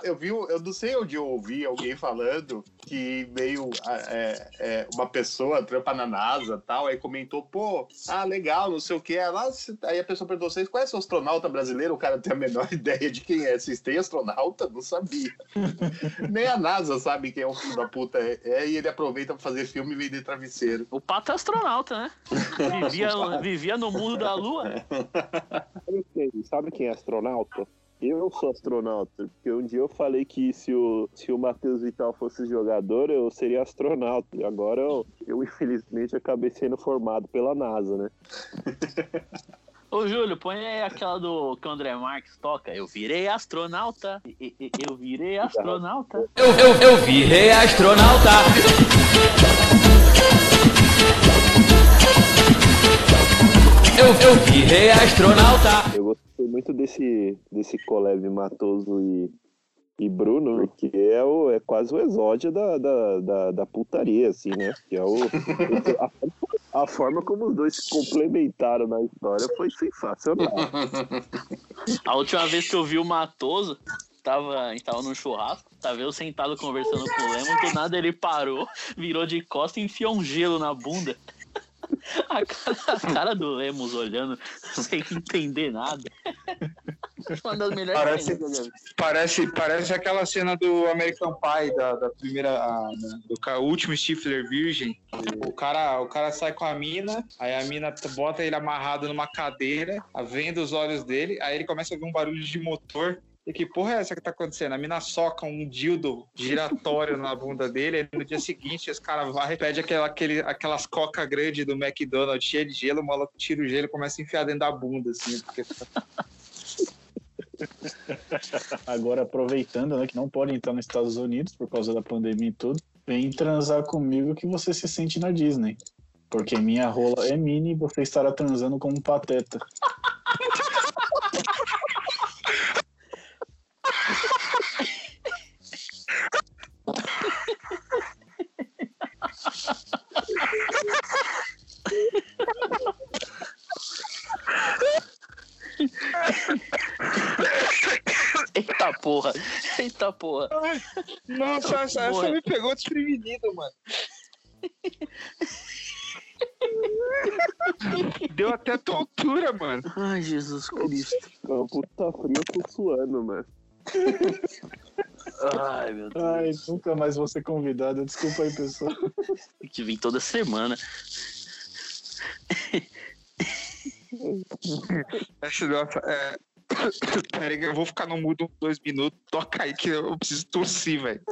Eu vi, eu não sei onde eu ouvi alguém falando que meio é, é, uma pessoa trampa na NASA e tal, aí comentou, pô, ah, legal, não sei o que. Ela, aí a pessoa perguntou, vocês conhecem o astronauta brasileiro? O cara tem a menor (laughs) ideia de quem é. Vocês têm astronauta? Não sabia. (laughs) Nem a NASA sabe quem é o filho da puta é. é, e ele aproveita pra fazer filme e vender travesseiro. O pato é astronauta, né? Vivia, vivia no mundo da lua. Quem, sabe quem é astronauta? Eu sou astronauta, porque um dia eu falei que se o, se o Matheus Vital fosse jogador, eu seria astronauta. E agora eu, eu, infelizmente, acabei sendo formado pela NASA, né? (laughs) Ô, Júlio, põe aí aquela do que o André Marques toca. Eu virei astronauta. Eu virei astronauta. Eu, eu, eu virei astronauta. Eu, eu virei astronauta. Muito desse, desse collab Matoso e, e Bruno, porque é, o, é quase o exódio da, da, da, da putaria, assim, né? Que é o, (laughs) a, a forma como os dois se complementaram na história foi sensacional. (laughs) A última vez que eu vi o Matoso, tava, tava num churrasco, tava eu sentado conversando com o Lemos, do nada ele parou, (laughs) virou de costa e enfiou um gelo na bunda. (laughs) A cara, a cara do Lemos olhando, (laughs) sem entender nada. (laughs) Uma das melhores Parece-. Parece, parece aquela cena do American Pie, da, da primeira. a- da- do último Stifler Virgem. O cara, o cara sai com a mina, aí a mina bota ele amarrado numa cadeira, a- vendo os olhos dele, aí ele começa a ouvir um barulho de motor. E que porra é essa que tá acontecendo? A mina soca um dildo giratório na bunda dele, aí no dia seguinte esse cara vai, pede aquela, aquele, aquelas coca grande do McDonald's cheia de gelo, o maluco tira o gelo e começa a enfiar dentro da bunda, assim, porque (laughs) Agora, aproveitando, né, que não pode entrar nos Estados Unidos por causa da pandemia e tudo, vem transar comigo que você se sente na Disney. Porque minha rola é mini e você estará transando como um pateta. (laughs) Eita porra, eita porra. Nossa, essa, essa Boa. me pegou desprevenido, mano. Deu até tontura, mano. Ai, Jesus Cristo. Não, puta frio, eu tô suando, mano. Ai, meu Deus. Ai, nunca mais vou ser convidado. Desculpa aí, pessoal. Que vir toda semana. Essa, nossa, é... (coughs) Peraí, que eu vou ficar no mudo uns dois minutos. Toca aí que eu preciso tossir, velho.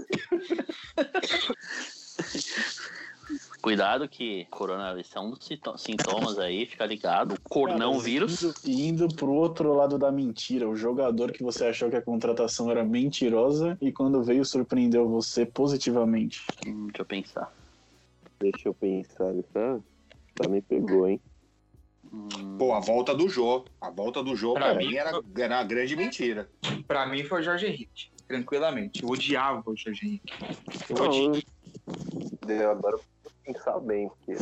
Cuidado que coronavírus é um dos sinto- sintomas aí, fica ligado. O cornão vírus. Indo, indo pro outro lado da mentira, o jogador que você achou que a contratação era mentirosa e quando veio surpreendeu você positivamente. Hum, deixa eu pensar. Deixa eu pensar, tá? Tá me pegou, hein? Hum, Pô, a volta do Jô. A volta do Jô, Pra pra, mim, mim, era, era uma grande mentira. Pra mim foi o Jorge Henrique, tranquilamente. Eu odiava o Jorge Henrique. Eu Não, odiava, eu- agora eu vou pensar bem, porque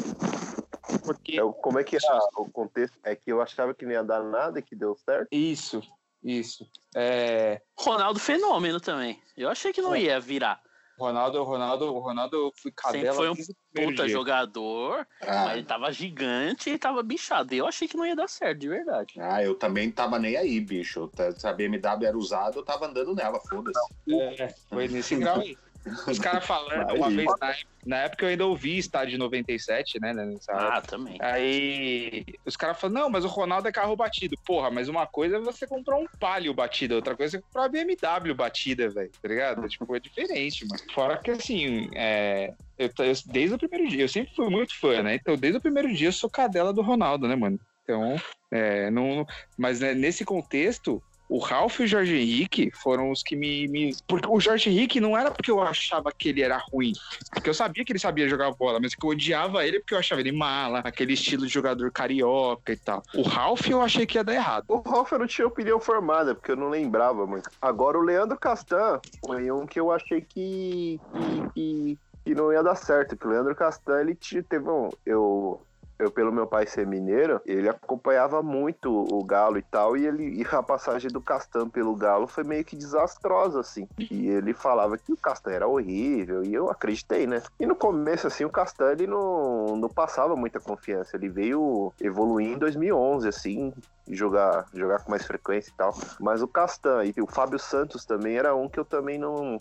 porque... é o- como é que era o contexto? É que eu achava que não ia dar nada e que deu certo. Isso, isso. É... Ronaldo fenômeno também. Eu achei que não É. ia virar. Ronaldo, Ronaldo, Ronaldo, eu fui Sempre cadela foi um Puta jogador, Ah, mas ele tava gigante e tava bichado. Eu achei que não ia dar certo, de verdade. ah, eu também tava nem aí, bicho. Se a BMW era usada, eu tava andando nela, foda-se. É, foi nesse grau aí. Os caras falando, uma vez na época, na época eu ainda ouvi estádio 97, né? Nessa época. Ah, também. Aí os caras falam, não, mas o Ronaldo é carro batido. Porra, mas uma coisa é você comprar um Palio batido, outra coisa é você comprar uma BMW batida, velho, tá ligado? Tipo, é diferente, mano. Fora que assim, é, eu, eu- desde o primeiro dia, eu sempre fui muito fã, né? Então, desde o primeiro dia eu sou cadela do Ronaldo, né, mano? Então, é, não, mas né, nesse contexto, o Ralf e o Jorge Henrique foram os que me, me. Porque o Jorge Henrique não era porque eu achava que ele era ruim, porque eu sabia que ele sabia jogar bola, mas que eu odiava ele porque eu achava ele mala, aquele estilo de jogador carioca e tal. O Ralf eu achei que ia dar errado. O Ralf eu não tinha opinião formada, porque eu não lembrava muito. Agora o Leandro Castan foi um que eu achei que, que, que, que não ia dar certo. Que o Leandro Castan, ele te- teve um. Eu, eu, pelo meu pai ser mineiro, ele acompanhava muito o Galo e tal, e, ele, e a passagem do Castan pelo Galo foi meio que desastrosa, assim. E ele falava que o Castan era horrível, e eu acreditei, né? E no começo, assim, o Castan, ele não, não passava muita confiança. Ele veio evoluir em 2011, assim, jogar, jogar com mais frequência e tal. Mas o Castan e o Fábio Santos também era um que eu também não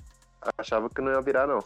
achava que não ia virar, não.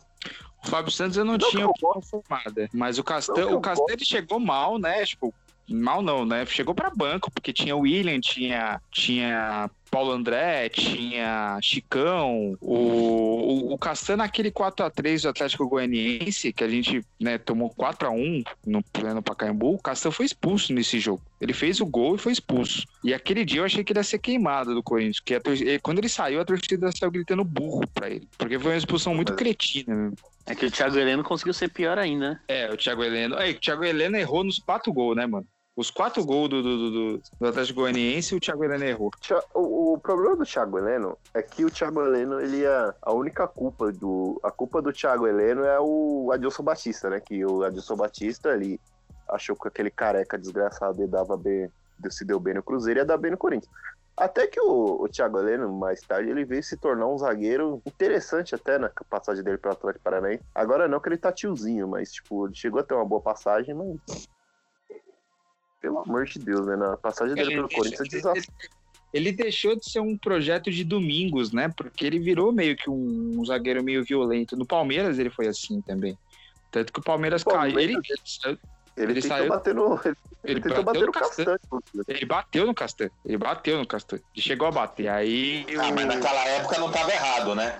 O Fábio Santos eu não, Não tinha eu opinião formada, mas o Castan, o Castan ele chegou mal, né? Tipo, mal não, né? Chegou pra banco, porque tinha o William, tinha, tinha Paulo André, tinha Chicão, o, o, o Castan naquele 4x3 do Atlético Goianiense, que a gente né, tomou 4x1 no pleno Pacaembu, o Castan foi expulso nesse jogo. Ele fez o gol e foi expulso. E aquele dia eu achei que ele ia ser queimado do Corinthians, a torcida- quando ele saiu, a torcida saiu gritando burro pra ele, porque foi uma expulsão muito Mas- cretina, né? É que o Thiago Heleno conseguiu ser pior ainda, né? É, o Thiago Heleno. É, o Thiago Heleno errou nos quatro gols, né, mano? Os quatro gols do, do, do, do Atlético Goianiense, o Thiago Heleno errou. O, o problema do Thiago Heleno é que o Thiago Heleno, ele é a única culpa do. A culpa do Thiago Heleno é o Adilson Batista, né? Que o Adilson Batista, ele achou que aquele careca desgraçado ele dava bem, se deu bem no Cruzeiro e ia dar bem no Corinthians. Até que o, o Thiago Heleno, mais tarde, ele veio se tornar um zagueiro interessante até na passagem dele pelo Atlético Paranaense. Agora não que ele tá tiozinho, mas tipo, ele chegou a ter uma boa passagem, mas. Pelo amor de Deus, né? Na passagem dele pelo Corinthians é desastroso. Ele deixou de ser um projeto de domingos, né? Porque ele virou meio que um, um zagueiro meio violento. No Palmeiras ele foi assim também. Tanto que o Palmeiras Pô, caiu. Ele, Ele, Ele saiu- bater no. Ele, ele tentou bateu bater no no Castan. Castan. inclusive. Ele bateu no Castan. Ele bateu no Castan. Ele chegou a bater. Aí. Ah, mas naquela época não tava errado, né?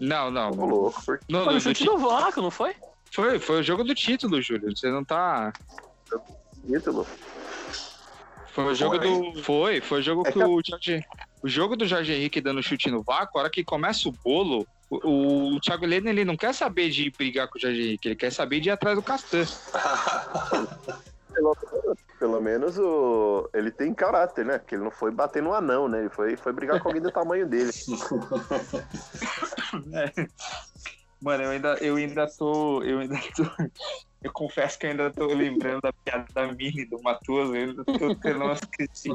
Não, não. Ô, louco, porque Não, Foi no- no chute do Vasco, não foi? foi, foi o jogo do título, Júlio. Você não tá. Título. Foi o jogo Foi. do. Foi, foi o jogo É que que- o Jorge. O jogo do Jorge Henrique dando chute no vácuo, a hora que começa o bolo, o, o Thiago Heleno ele não quer saber de brigar com o Jorge Henrique, ele quer saber de ir atrás do Castan. (laughs) Pelo, pelo menos o, ele tem caráter, né? Porque ele não foi bater no anão, né? Ele foi, foi brigar com alguém do tamanho dele. (laughs) Mano, eu ainda, eu ainda tô. Eu ainda tô. Eu confesso que ainda tô lembrando da piada da Mini do Matoso, eu ainda tô tendo umas crises.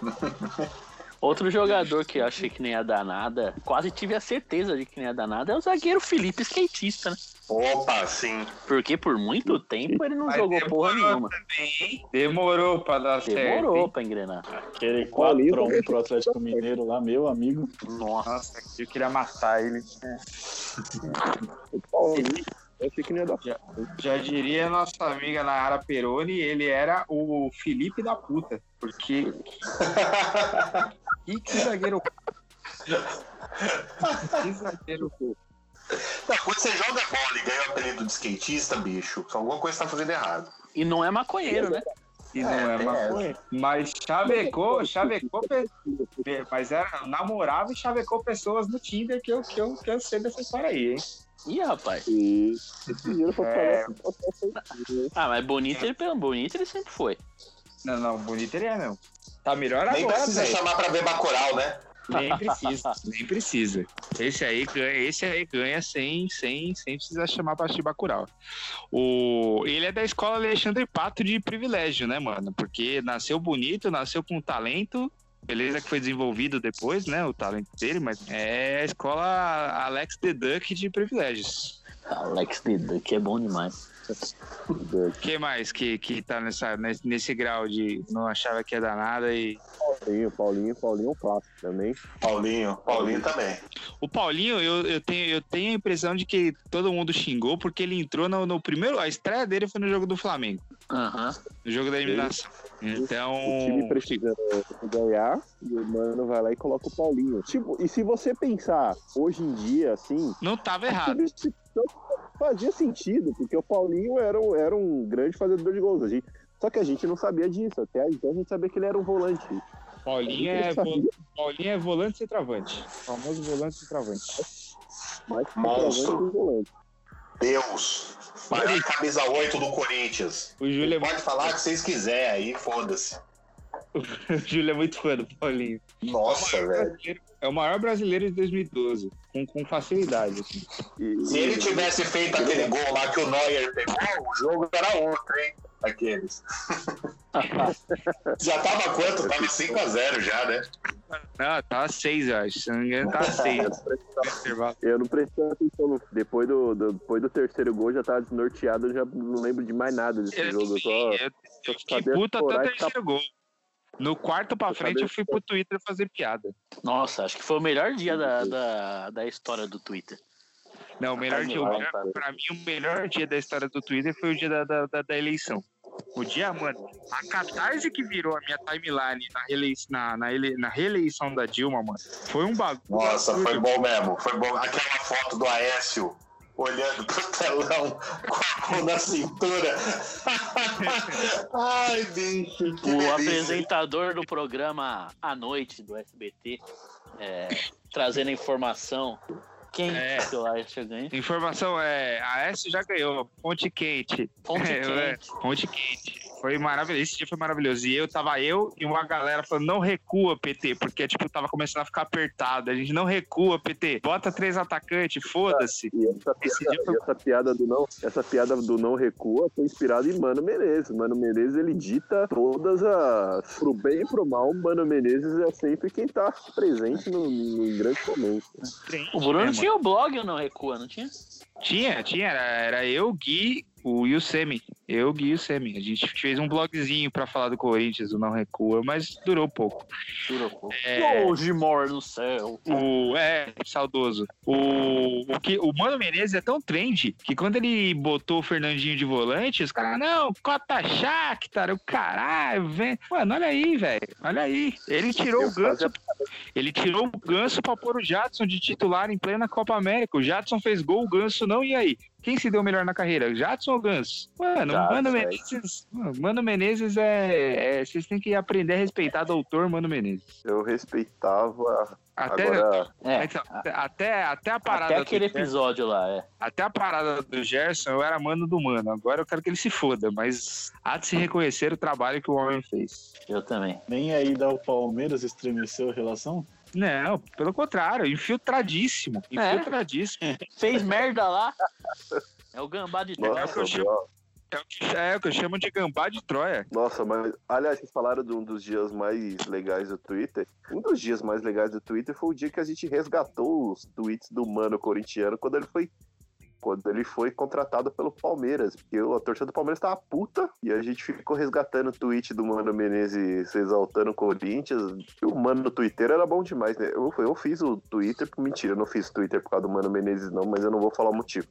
(laughs) Outro jogador que eu achei que nem ia dar nada, quase tive a certeza de que nem ia dar nada, é o zagueiro Felipe Skatista, né? Opa, sim. Porque por muito tempo ele não Mas jogou demorou porra nenhuma. também, hein? Demorou pra dar certo. Demorou pra engrenar. Aquele Paulinho 4x1 pro Atlético Mineiro lá, meu amigo. Nossa. Nossa, eu queria matar ele. Eu achei que não ia dar. Já diria nossa amiga Nayara Peroni, ele era o Felipe da puta. Porque. (laughs) que, que zagueiro. (laughs) que zagueiro. Não, quando você joga bola e ganha o apelido de skatista, bicho, alguma coisa tá fazendo errado. E não é maconheiro, né? E não é, tem maconha. Mas chavecou, chavecou. Mas era, namorava e chavecou pessoas no Tinder que eu, que eu, que eu sei dessa história aí, hein? Ih, rapaz. E esse dinheiro foi É. Ah, mas bonito ele, bonito ele sempre foi. Não, não, bonito ele é, não. Tá melhor Nem agora, precisa velho. chamar pra ver Bacurau, né? Nem precisa, nem precisa. Esse aí ganha, esse aí ganha sem, sem, sem precisar chamar pra assistir Bacurau. O, ele é da escola Alexandre Pato de privilégio, né, mano? Porque nasceu bonito, nasceu com talento, beleza que foi desenvolvido depois, né, o talento dele, mas é a escola Alex the Duck de privilégios. Alex the Duck é bom demais. O que mais que, que tá nessa, nesse, nesse grau de não achava que ia dar nada e... Paulinho, Paulinho, Paulinho é clássico também. Paulinho, Paulinho também. O Paulinho, eu, eu, tenho, eu tenho a impressão de que todo mundo xingou porque ele entrou no, no primeiro. A estreia dele foi no jogo do Flamengo, Aham. no jogo da eliminação. Então. O time precisando ganhar e o mano vai lá e coloca o Paulinho. Tipo, e se você pensar hoje em dia, assim, Não tava errado. fazia sentido, porque o Paulinho era um, era um grande fazedor de gols. A gente, só que a gente não sabia disso. Até então a gente sabia que ele era um volante. Paulinho é, vo- Paulinho é volante e travante. Famoso volante e travante. mas que centroavante e volante. Deus. Maior camisa 8 do Corinthians. O Júlio é, Pode falar o que vocês quiserem aí, foda-se. (laughs) o Júlio é muito fã do Paulinho. Nossa, velho. Brasileiro- É o maior brasileiro de 2012. Com, com facilidade. Assim. E- Se ele tivesse feito aquele gol lá que o Neuer pegou, o jogo era outro, hein? Aqueles. (laughs) já tava quanto? Tava 5x0 já, né? Não, tava seis, eu acho. Se não me engano, tava seis. (laughs) Eu não prestei atenção. no- Depois do, do- depois do terceiro gol, já tava desnorteado. Eu já não lembro de mais nada desse Eu, jogo. Eu, só, eu fiquei puto até o terceiro gol. No quarto pra Eu frente, eu fui pro Twitter fazer piada. Nossa, acho que foi o melhor dia da, da, da história do Twitter. Não, o melhor Tá dia, cara. pra mim, o melhor dia da história do Twitter foi o dia da, da, da- da eleição. O dia, mano, a catarse que virou a minha timeline na, relei- na, na, ele- na reeleição da Dilma, mano, foi um bagulho. Nossa, foi bom mesmo. Foi bom. Aquela foto do Aécio olhando pro telão (laughs) com a mão na cintura. (laughs) Ai, bicho. Que O delícia. apresentador do programa à noite do SBT, é, trazendo informação. Quem É. eu acho? Informação é, a S já ganhou, ponte quente. Ponte (laughs) É, quente. Ponte quente. Foi maravilhoso. Esse dia foi maravilhoso. E eu tava eu e uma galera falando, não recua, PT, porque tipo, tava começando a ficar apertado. A gente não recua, PT. Bota três atacantes, foda-se. E essa, Esse piada, dia foi- e essa piada do não, essa piada do não recua foi inspirada em Mano Menezes. Mano Menezes ele dita todas as pro bem e pro mal. Mano Menezes é sempre quem tá presente no, no grande momento. O Bruno É, tinha o blog ou não recua, não tinha? Tinha, tinha. Era, era eu, Gui, o Yusemi. Eu, e o Semi. A gente fez um blogzinho pra falar do Corinthians, o Não Recua, mas durou pouco. Durou pouco. É. Hoje mor no céu. O, é, saudoso. O, o, que, o Mano Menezes é tão trend que quando ele botou o Fernandinho de volante, os caras, não, cota Shakhtar, o caralho, vem. Mano, olha aí, velho. Olha aí. Ele tirou o ganso. Ele tirou o ganso pra pôr o Jadson de titular em plena Copa América. O Jadson fez gol, o ganso não. E aí? Quem se deu melhor na carreira? Jadson ou Ganso? Mano, Jadson, Mano é. Menezes. Mano Menezes é, é- Vocês têm que aprender a respeitar doutor Mano Menezes. Eu respeitava. Até, Agora, É, então, até, até a parada até aquele do, episódio lá, é. até a parada do Gerson, eu era mano do mano. Agora eu quero que ele se foda, mas há de se reconhecer o trabalho que o homem fez. Eu também. Nem aí da o Palmeiras estremeceu a relação? Não, pelo contrário, infiltradíssimo. É. Infiltradíssimo. (laughs) Fez merda lá. É o gambá de Nossa, Troia. É o que eu chamo, é o que, é o que eu chamo de gambá de Troia. Nossa, mas aliás, vocês falaram de um dos dias mais legais do Twitter. Um dos dias mais legais do Twitter foi o dia que a gente resgatou os tweets do mano corintiano quando ele foi quando ele foi contratado pelo Palmeiras, porque a torcida do Palmeiras tava puta e a gente ficou resgatando o tweet do Mano Menezes exaltando o Corinthians. E o Mano no Twitter era bom demais, né? Eu, eu fiz o Twitter, mentira, eu não fiz o Twitter por causa do Mano Menezes não, mas eu não vou falar o motivo.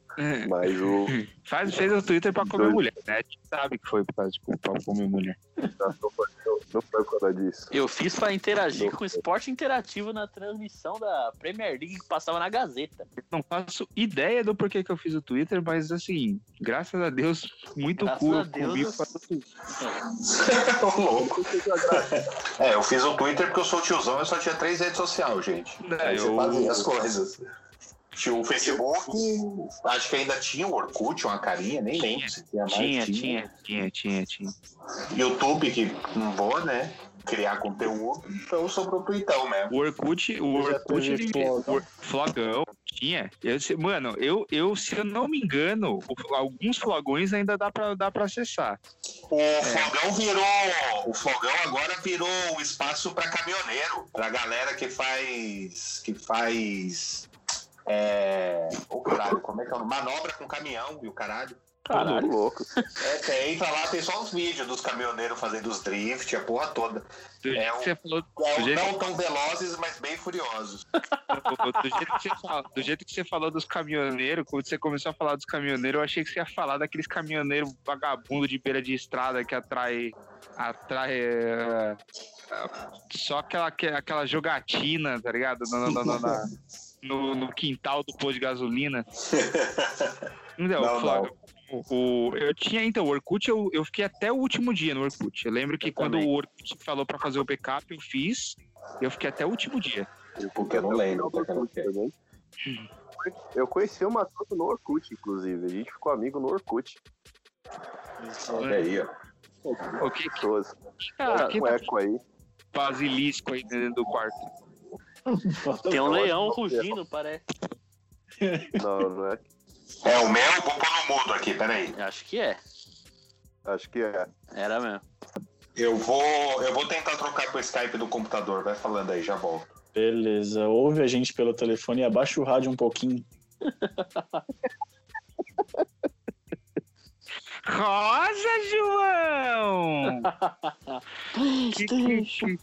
Mas o (laughs) Faz, fez o Twitter pra comer Dois. mulher, né? A gente sabe que foi por causa de pra comer mulher. não foi, não foi por causa disso. Eu fiz pra interagir com o esporte interativo na transmissão da Premier League que passava na Gazeta. Não faço ideia do porquê que eu fiz o Twitter, mas assim, graças a Deus, muito Graças cu a Deus, comigo eu- pra tudo. Ô, louco. É, eu fiz o Twitter porque eu sou tiozão e só tinha três redes sociais, gente. É, você eu- fazia as coisas. Tinha o Facebook, acho que ainda tinha o Orkut, uma carinha, nem lembro se tinha mais. Tinha, tinha, tinha, tinha, tinha. YouTube, que não vou, né? Criar conteúdo, então sobrou pro então mesmo. O Orkut, o Orkut, ele, flogão. o Flogão, tinha. Eu, mano, eu, eu, se eu não me engano, o- alguns flogões ainda dá pra, dá pra acessar. O Fogão virou. O Fogão agora virou um espaço para caminhoneiro, pra galera que faz. que faz. É. Ô caralho, como é que é? o nome? Manobra com caminhão e o caralho. Caralho, louco. É, tem, entra lá, tem só uns vídeos dos caminhoneiros fazendo os drift, a porra toda. Do É jeito o- que você falou, É, jeito, não tão velozes, mas bem furiosos. (laughs) do, jeito que você fala- do jeito que você falou dos caminhoneiros, quando você começou a falar dos caminhoneiros, eu achei que você ia falar daqueles caminhoneiros vagabundo de beira de estrada que atrai. atrai. é, é, só aquela, aquela jogatina, tá ligado? No, no- no- na- no- no quintal do posto de gasolina. (laughs) Não, Não, o Flávio, o- o- eu tinha, então, o Orkut, eu, eu fiquei até o último dia no Orkut. Eu lembro que Eu quando também. o Orkut falou pra fazer o backup, eu fiz. Eu fiquei até o último dia. Porque eu não lembro. também. Eu conheci o Matoto no Orkut, inclusive. A gente ficou amigo no Orkut. Olha aí, ó. O que que Pessoas. tá, Tá que com tá eco aí. basilisco aí dentro do quarto? Tem um leão que- rugindo, parece. Não, não é. É o meu, vou pôr no mudo aqui, peraí. Acho que é. Acho que é. Era mesmo. Eu vou, eu vou tentar trocar pro Skype do computador. Vai falando aí, já volto. Beleza, ouve a gente pelo telefone e abaixa o rádio um pouquinho. Rosa, João! (laughs) Que- que- que-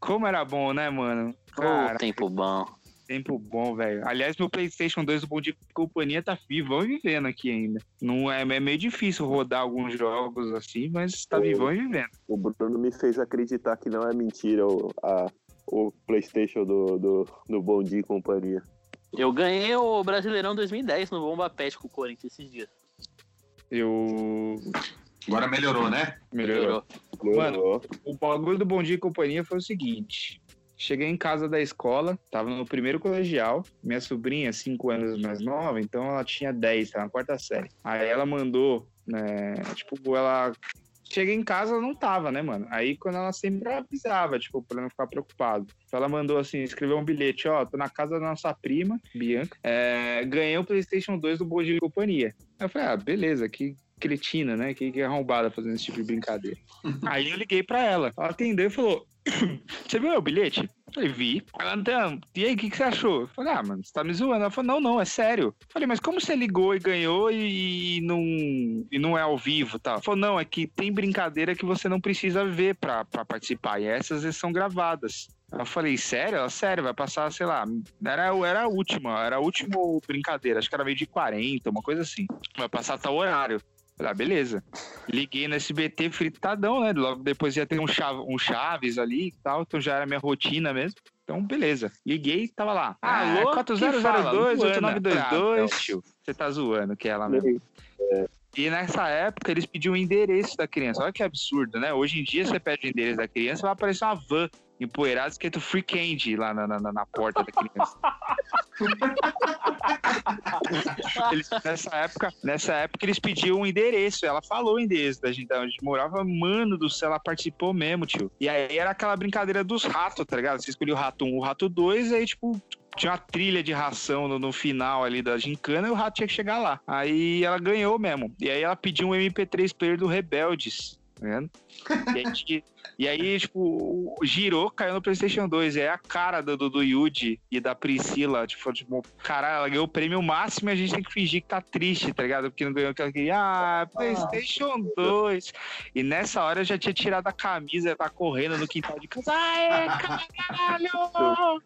Como era bom, né, mano? Cara, Ô, tempo bom. Tempo bom, velho. Aliás, meu PlayStation 2 do Bom Dia e Companhia tá vivão e vivendo aqui ainda. Não é, é meio difícil rodar alguns jogos assim, mas tá Ô. vivão e vivendo. O Bruno me fez acreditar que não é mentira o, a, o PlayStation do, do, do Bom Dia e Companhia. Eu ganhei o Brasileirão 2010 no Bomba Pet com o Corinthians esses dias. Eu. Agora melhorou, né? Melhorou. Mano, Mano, o bagulho do Bom Dia e Companhia foi o seguinte. Cheguei em casa da escola, tava no primeiro colegial, minha sobrinha, 5 anos mais nova, então ela tinha 10, tava na quarta série. Aí ela mandou, né, tipo, ela... Cheguei em casa, ela não tava, né, mano? Aí quando ela sempre avisava, tipo, pra não ficar preocupado. Então ela mandou, assim, escreveu um bilhete, ó, tô na casa da nossa prima, Bianca, é, ganhei o Playstation 2 do Bom Dia e Companhia. Eu falei, ah, beleza, que cretina, né? Que, que arrombada fazendo esse tipo de brincadeira. (laughs) Aí eu liguei pra ela. Ela atendeu e falou: (coughs) Você viu meu bilhete? Eu falei, vi. Ela, então, e aí, o que, que você achou? Eu falei, ah, mano, você tá me zoando. Ela falou, não, não, é sério. Eu falei, mas como você ligou e ganhou e, não, e não é ao vivo e tal? Ela falou, não, é que tem brincadeira que você não precisa ver pra, pra participar. E essas são gravadas. Eu falei, sério? Ela, sério, vai passar, sei lá, era, era a última, era a última brincadeira, acho que era meio de 40, uma coisa assim. Vai passar tal horário. Falei, ah, beleza. Liguei no SBT fritadão, né? Logo depois ia ter um, chave, um Chaves ali e tal, então já era minha rotina mesmo. Então, beleza. Liguei tava lá. Ah, Alô, 4002 quem fala? 8922. tio, Você tá zoando que é ela mesmo. E nessa época eles pediam o endereço da criança. Olha que absurdo, né? Hoje em dia você pede o endereço da criança, vai aparecer uma van empoeirada escrito Free Candy lá na, na, na porta da criança. (laughs) Eles- nessa, época, nessa época eles pediam o endereço. Ela falou o endereço da gente, da onde morava. Mano do céu, ela participou mesmo, tio. E aí era aquela brincadeira dos ratos, tá ligado? Você escolhia o rato 1, o rato 2, aí tipo. Tinha uma trilha de ração no, no final ali da gincana e o rato tinha que chegar lá. Aí ela ganhou mesmo. E aí ela pediu um MP3 player do Rebeldes. Tá vendo? E aí, ti- e aí, tipo, girou, caiu no PlayStation 2. É a cara do, do, Yuji e da Priscila. Tipo, tipo, caralho, ela ganhou o prêmio máximo e a gente tem que fingir que tá triste, tá ligado? Porque não ganhou aquela que. Ah, PlayStation 2. E nessa hora eu já tinha tirado a camisa, tá correndo no quintal de casa. Aê, caralho!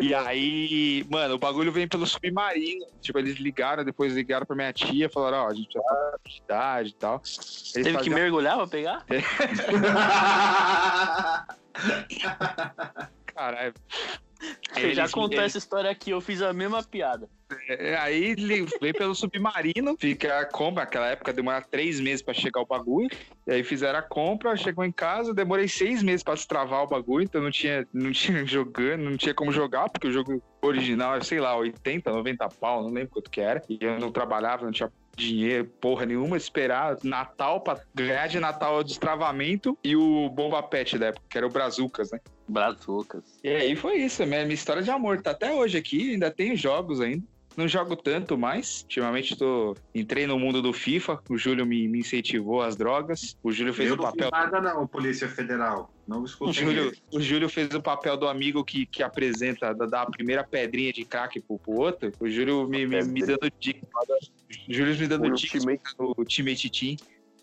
E aí, mano, o bagulho vem pelo submarino. Tipo, eles ligaram, depois ligaram pra minha tia, falaram, ó, a gente já tá publicidade e tal. Eles Teve que faziam- mergulhar pra pegar? (laughs) (laughs) Caralho. Você já contou essa história aqui, eu fiz a mesma piada. É, aí ele veio pelo submarino, fica a compra, naquela época demora três meses pra chegar o bagulho. E aí fizeram a compra, chegou em casa, demorei seis meses pra destravar o bagulho, então não tinha, não tinha (laughs) jogando, não tinha como jogar, porque o jogo original é, sei lá, 80, 90 pau, não lembro quanto que era. E eu não trabalhava, não tinha dinheiro, porra nenhuma, esperar Natal pra ganhar de Natal o destravamento e o Bomba Pet da época, que era o Brazucas, né? Brazucas. E aí foi isso, minha, minha história de amor. Tá até hoje aqui, ainda tenho jogos ainda. Não jogo tanto mais. Ultimamente tô, entrei no mundo do FIFA. O Júlio me, me incentivou às drogas. O Júlio fez eu o não papel. fiz nada não, Polícia Federal. Não O Júlio, o Júlio fez o papel do amigo que, que apresenta, da, da primeira pedrinha de crack pro, pro outro. O Júlio me, me, me dando dicas. O Júlio me dando dicas Ultimate no Ultimate Team.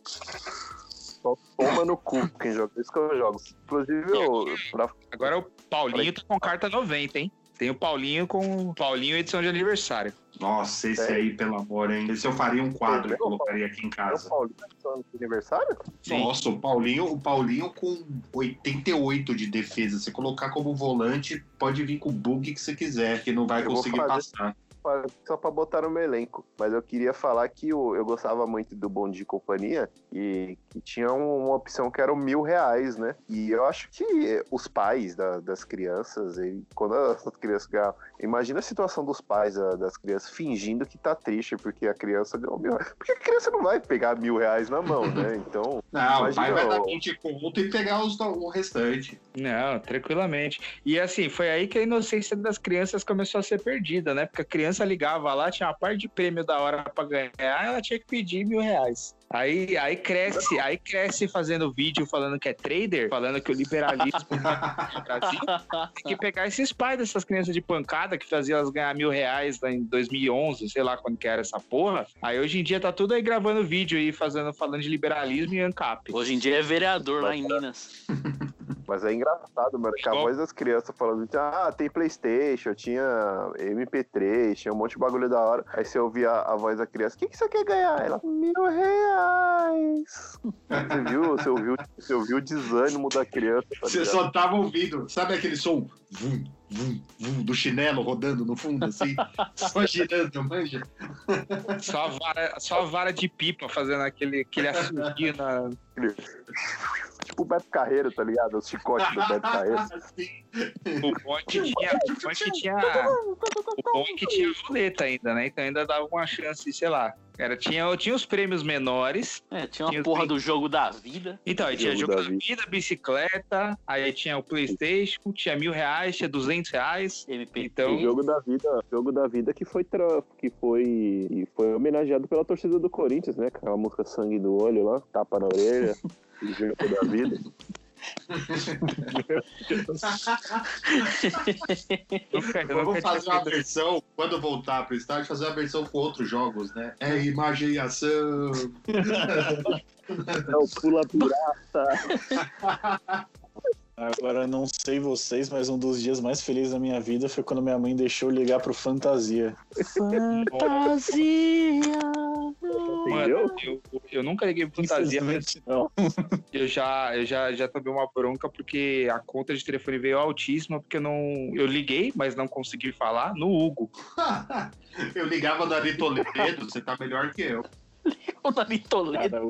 só toma no cu quem joga. Isso que eu jogo. Inclusive, eu, pra Agora o Paulinho tá com carta 90, hein? Tem o Paulinho com Paulinho edição de aniversário. Nossa, esse É. aí, pelo amor, hein? Esse eu faria um quadro e colocaria aqui em É o casa. Paulinho tá no aniversário? Sim. Nossa, o Paulinho, o Paulinho com 88 de defesa. Se colocar como volante, pode vir com o bug que você quiser, que não vai Eu conseguir passar. Pra- Só pra botar no meu elenco. Mas eu queria falar que eu, eu gostava muito do Bom Dia e Companhia e que tinha um- uma opção que era o mil reais, né? E eu acho que os pais da- das crianças, e quando as crianças ganham. Imagina a situação dos pais da- das crianças fingindo que tá triste porque a criança ganhou mil reais. Porque a criança não vai pegar mil reais na mão, né? Então. (laughs) Não, o Imagina, pai vai dar ó. 20 conto e pegar os, o restante. Não, tranquilamente. E assim, foi aí que a inocência das crianças começou a ser perdida, né? Porque a criança ligava lá, tinha uma parte de prêmio da hora pra ganhar, ela tinha que pedir mil reais. Aí, aí cresce, aí cresce fazendo vídeo falando que é trader, falando que o liberalismo (laughs) no Brasil tem que pegar esses pais dessas crianças de pancada que faziam elas ganhar mil reais lá em 2011, sei lá quando que era essa porra. Aí hoje em dia tá tudo aí gravando vídeo aí, fazendo, falando de liberalismo e ANCAP. Hoje em dia é vereador lá em Minas. (laughs) Mas é engraçado, mano, que a voz das crianças falando, ah, tem Playstation, tinha MP3, tinha um monte de bagulho da hora. Aí você ouvia a, voz da criança, o que, que você quer ganhar? Ela, mil reais. Você viu, você ouviu, você ouviu o desânimo da criança, tá Você só tava ouvindo, sabe aquele som vum, vum, vum, do chinelo rodando no fundo, assim? (laughs) só girando, manja? Só a vara, só a vara de pipa fazendo aquele, aquele assobio na. (laughs) Tipo o Beto Carreiro, tá ligado? Os chicotes do Beto Carreiro. (laughs) O bom é que tinha. O bom é que tinha. O bom é que tinha roleta ainda, né? Então ainda dava uma chance, sei lá. Era, tinha, tinha os prêmios menores. É, tinha uma Tinha porra os- do jogo da vida. Então, aí tinha Jogo jogo da da vida, bicicleta, aí tinha o Playstation, tinha mil reais, tinha duzentos reais. MP. Então, O jogo da vida, jogo da vida que foi tra- que foi e foi homenageado pela torcida do Corinthians, né? Aquela música Sangue do Olho lá, tapa na orelha, o (laughs) jogo da vida. Nunca, eu Vamos fazer uma versão, quando voltar pro estádio, fazer uma versão com outros jogos, né? É imagem e ação. É o pula pirata. (laughs) Agora, não sei vocês, mas um dos dias mais felizes da minha vida foi quando minha mãe deixou eu ligar pro Fantasia. Fantasia. Mano, eu, eu nunca liguei pro fantasia, mas não. eu já, eu já, já tomei uma bronca porque a conta de telefone veio altíssima, porque eu não. Eu liguei, mas não consegui falar no Hugo. (laughs) eu ligava no Ari Toledo, você tá melhor que eu. O Davi Toledo.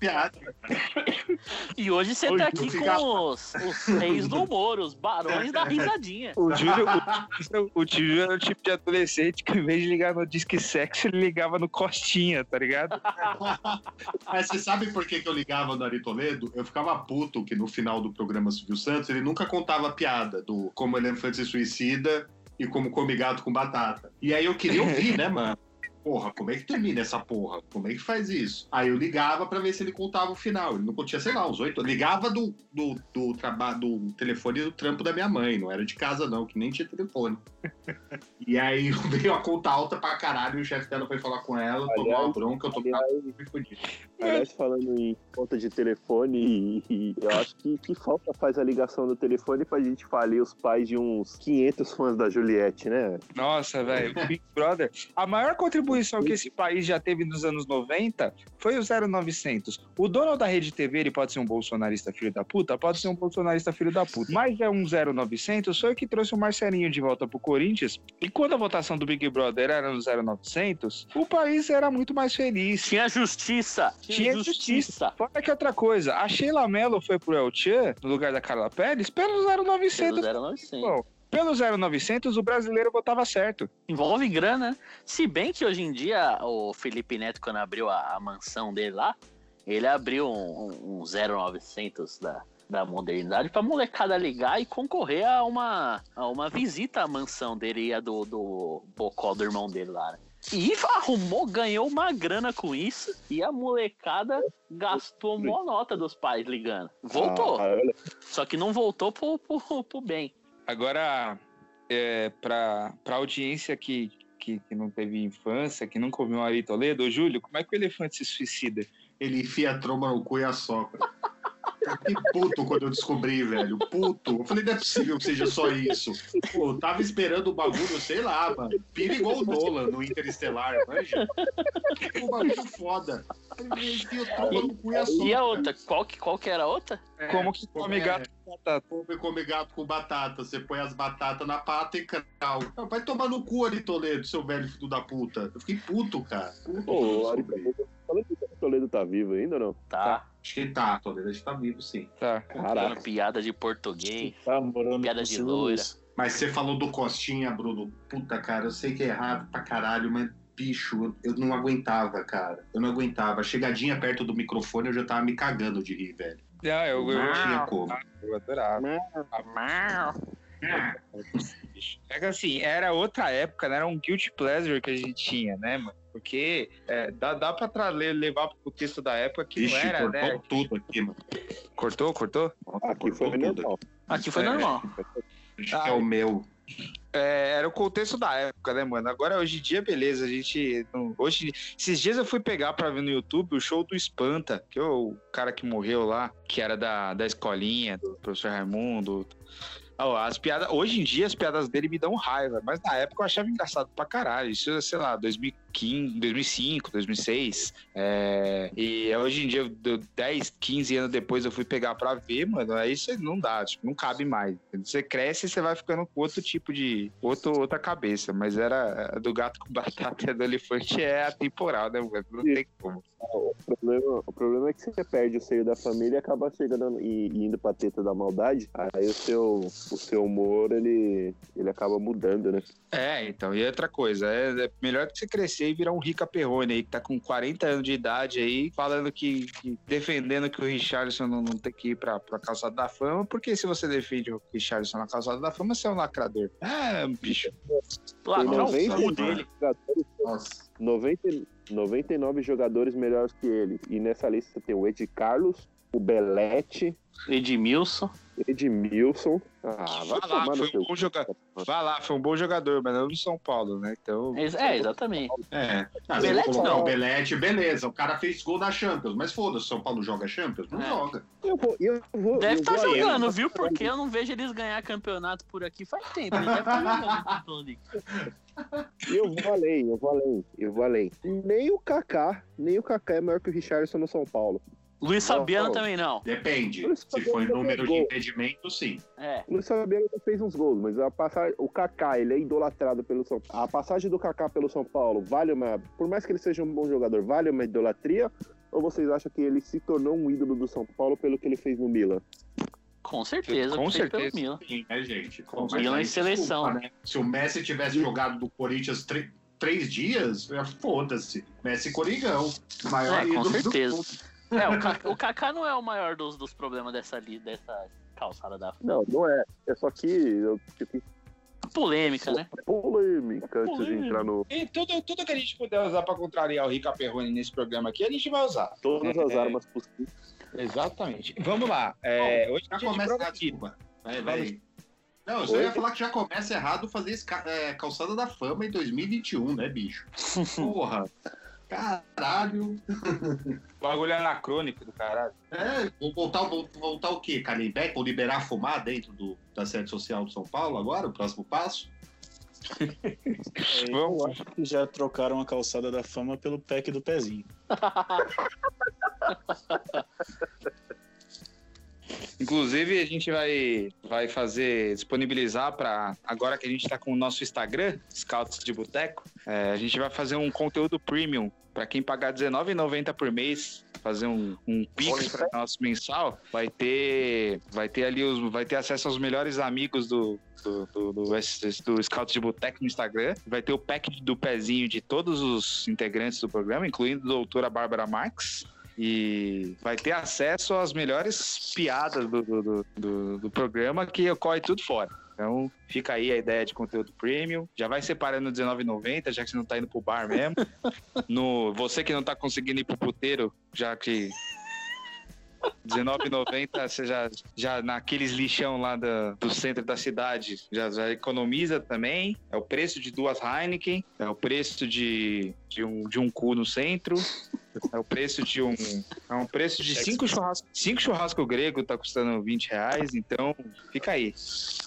Piadas. E hoje você Hoje tá aqui fica- com os, os reis do humor, os barões da risadinha. O Júlio, o, o tio Júlio era o tipo de adolescente que, em vez de ligar no Disque Sexo, ele ligava no Costinha, tá ligado? Mas você sabe por que, que eu ligava no Ari Toledo? Eu ficava puto que no final do programa Silvio Santos ele nunca contava a piada do como elefante se suicida e como come gato com batata. E aí eu queria ouvir, né, mano? Porra, como é que termina essa porra? Como é que faz isso? Aí eu ligava pra ver se ele contava o final. Ele não contia, sei lá, uns oito. Ligava do, do, do trabalho do telefone do trampo da minha mãe, não era de casa, não, que nem tinha telefone. E aí (laughs) veio a conta alta pra caralho, e o chefe dela foi falar com ela, tomou uma Aliás, bronca, eu tô aliás, me fudido. Aliás, falando em conta de telefone, e, e eu acho que, que falta faz a ligação do telefone pra gente falir os pais de uns 500 fãs da Juliette, né? Nossa, velho, o Big Brother. A maior contribuição que esse país já teve nos anos 90 foi o 0900. O dono da Rede TV, ele pode ser um bolsonarista filho da puta? Pode ser um bolsonarista filho da puta. Mas é um 0900, foi o que trouxe o Marcelinho de volta pro Corinthians. E quando a votação do Big Brother era no 0900, o país era muito mais feliz. Tinha justiça. Tinha justiça. Fora que outra coisa, a Sheila Mello foi pro El Chan, no lugar da Carla Pérez, pelo 0900. Pelo 0900. Bom, pelo 0900, o brasileiro votava certo. Envolve grana. Se bem que hoje em dia o Felipe Neto, quando abriu a, a mansão dele lá, ele abriu um, um, um 0900 da, da modernidade pra molecada ligar e concorrer a uma, a uma visita à mansão dele e a do, do bocó do irmão dele lá. né? E arrumou, ganhou uma grana com isso e a molecada gastou mó nota dos pais ligando. Voltou. Ah, Só que não voltou pro, pro, pro bem. Agora, é, pra, pra audiência que, que, que não teve infância, que nunca ouviu um Ari Toledo, ô Júlio, como é que o elefante se suicida? Ele enfia a tromba no cu e assopra. (laughs) Que puto quando eu descobri, velho. Puto. Eu falei, não é possível que seja só isso. Pô, eu tava esperando o bagulho, sei lá, mano. Pira igual o Nolan no Interestelar, manja. Um bagulho foda. E. E a outra? Qual que, qual que era a outra? É, como que come é, gato com batata? Come, come gato com batata. Você põe as batatas na pata e crau. Não, Vai tomar no cu ali, Toledo, seu velho filho da puta. Eu fiquei puto, cara. Puto Pô, Toledo- que o Toledo tá vivo ainda ou não? Tá. Acho que tá, Toledo. A gente tá vivo, sim. Tá. Caraca. Contando piada de português. Tá morando Piada de loira. Mas você falou do Costinha, Bruno. Puta, cara, eu sei que é errado pra caralho, mas, bicho, eu, eu não aguentava, cara. Eu não aguentava. Chegadinha perto do microfone, eu já tava me cagando de rir, velho. Ah, eu, eu, Não tinha como. eu adorava. É que assim, era outra época, né? Era um guilty pleasure que a gente tinha, né, mano? Porque é, dá, dá pra levar pro texto da época que Vixe, não era, cortou né? tudo aqui, mano. Cortou, cortou? Aqui foi Cortou tudo. normal. Aqui foi É. normal. Acho que é o meu. É, era o contexto da época, né, mano? Agora, hoje em dia, beleza, a gente. não- hoje, esses dias eu fui pegar pra ver no YouTube o show do Espanta, que é o cara que morreu lá, que era da, da escolinha, do professor Raimundo. As piadas, hoje em dia as piadas dele me dão raiva, mas na época eu achava engraçado pra caralho. Isso, sei lá, 2015, 2005, 2006. É, e hoje em dia, do- 10, 15 anos depois, eu fui pegar pra ver, mano. Aí você não dá, tipo, não cabe mais. Você cresce e você vai ficando com outro tipo de. Outro, outra cabeça. Mas era a do gato com (laughs) batata e do elefante é atemporal, né, mano? Não tem como. O problema, o problema é que você perde o seio da família e acaba chegando e, e indo pra teta da maldade. Aí o seu, o seu humor, ele, ele acaba mudando, né? É, então, e outra coisa, é, é melhor que você crescer e virar um Rica Perrone aí, que tá com 40 anos de idade aí, falando que, que- defendendo que o Richardson não, não tem que ir pra, pra calçada da fama, porque se você defende o Richardson na calçada da fama, você é um lacrador. Ah, bicho. Lacrar o cu dele. Nossa. 90, 99 jogadores melhores que ele. E nessa lista tem o Ed Carlos, o Belete, Edmilson. Edmilson. Ah, vai lá, foi um bom jogador. Vai lá, foi um bom jogador, mas não no São Paulo, né? Então. É, é, exatamente. É. Ah, Belete não. o Belete, beleza. O cara fez gol na Champions. Mas foda-se, São Paulo joga Champions? Não É. joga. Eu vou, eu vou, Deve estar além. jogando, viu? Porque eu não vejo eles ganhar campeonato por aqui faz tempo. Eles devem estar jogando Champions League. Eu vou além, eu vou além, eu vou além. Nem o Kaká, nem o Kaká é maior que o Richardson no São Paulo. Luiz Fabiano também não. Depende. Se for em Fabiano número de gol. impedimento, sim. É. O Luiz Fabiano já fez uns gols, mas a passagem, o Kaká, ele é idolatrado pelo São A passagem do Kaká pelo São Paulo vale uma. Por mais que ele seja um bom jogador, vale uma idolatria? Ou vocês acham que ele se tornou um ídolo do São Paulo pelo que ele fez no Milan? Com certeza. Com fez pelo certeza. Milan. Sim, né, gente? Com Milan em seleção, desculpa, né? Se o Messi tivesse jogado do Corinthians tre- três dias, é, foda-se. Messi Coringão. Maior É, com ídolo do certeza. É, o (laughs) Kaká, o Kaká não é o maior dos, dos problemas dessa, li- dessa calçada da Não, não é. É só que eu tive polêmica, né? polêmica antes de entrar no. E tudo, tudo que a gente puder usar pra contrariar o Rica Perrone nesse programa aqui, a gente vai usar. Todas as (laughs) armas possíveis. Exatamente. Vamos lá. É, hoje Já começa. desculpa. Vai, vai. Não, eu só Oi? ia falar que já começa errado fazer esse é, calçada da fama em 2021, né, bicho? (laughs) Porra. Caralho. (laughs) O bagulho é anacrônico do caralho. É, vou voltar, vou voltar o quê? Calimbeck? Vou liberar fumar dentro do, da sede social de São Paulo agora? O próximo passo? É, (laughs) Vamos. Eu acho que já trocaram a calçada da fama pelo pack do pezinho. (laughs) Inclusive, a gente vai, vai fazer, disponibilizar para agora que a gente está com o nosso Instagram, Scouts de Boteco, é, a gente vai fazer um conteúdo premium para quem pagar R$19,90 por mês, fazer um, um Pix para nosso mensal, vai ter, vai ter ali os, vai ter acesso aos melhores amigos do do, do, do, do Scouts de Boteco no Instagram. Vai ter o pack do pezinho de todos os integrantes do programa, incluindo a doutora Bárbara Marx. E vai ter acesso às melhores piadas do, do, do, do, programa que ocorre tudo fora. Então, fica aí a ideia de conteúdo premium. Já vai separando R$19,90, já que você não tá indo pro bar mesmo. (laughs) No, você que não tá conseguindo ir pro puteiro, já que R$19,90 você já, já naqueles lixão lá da- do centro da cidade já, já economiza também. É o preço de duas Heineken, é o preço de, de, um, de um cu no centro. É o preço de um. É um preço de cinco churrascos. Cinco churrasco grego tá custando 20 reais, então fica aí.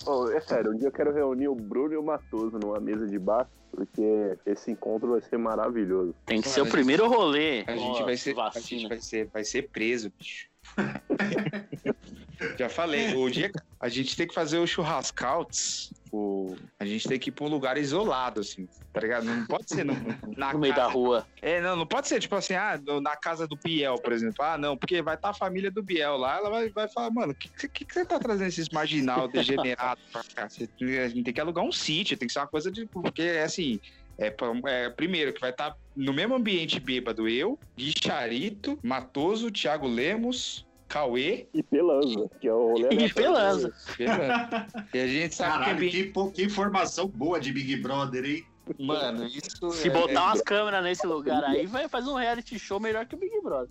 Ô, é sério, um dia eu quero reunir o Bruno e o Matoso numa mesa de bar, porque esse encontro vai ser maravilhoso. Tem que ser o primeiro rolê. A gente vai ser, a gente vai ser, vai ser preso, bicho. (laughs) Já falei, o dia a gente tem que fazer o churrascouts, o a gente tem que ir pra um lugar isolado assim, tá ligado? Não pode ser no, na No meio da casa- rua. É, não, não pode ser tipo assim, ah, na casa do Biel, por exemplo. Ah, não, porque vai estar a família do Biel lá, ela vai, vai falar, mano, o que, que, que você tá trazendo esses marginal degenerado pra cá? Você, a gente tem que alugar um sítio, tem que ser uma coisa de. Porque é assim. É, é, primeiro, que vai estar no mesmo ambiente bêbado eu, Gui Charito, Matoso, Thiago Lemos, Cauê E Pelanza, que é o rolê E. Pelanza. (laughs) E a gente sabe que Caralho, ambiente. que, que informação boa de Big Brother, hein? Mano, isso. Se é- botar umas câmeras nesse lugar aí, vai fazer um reality show melhor que o Big Brother.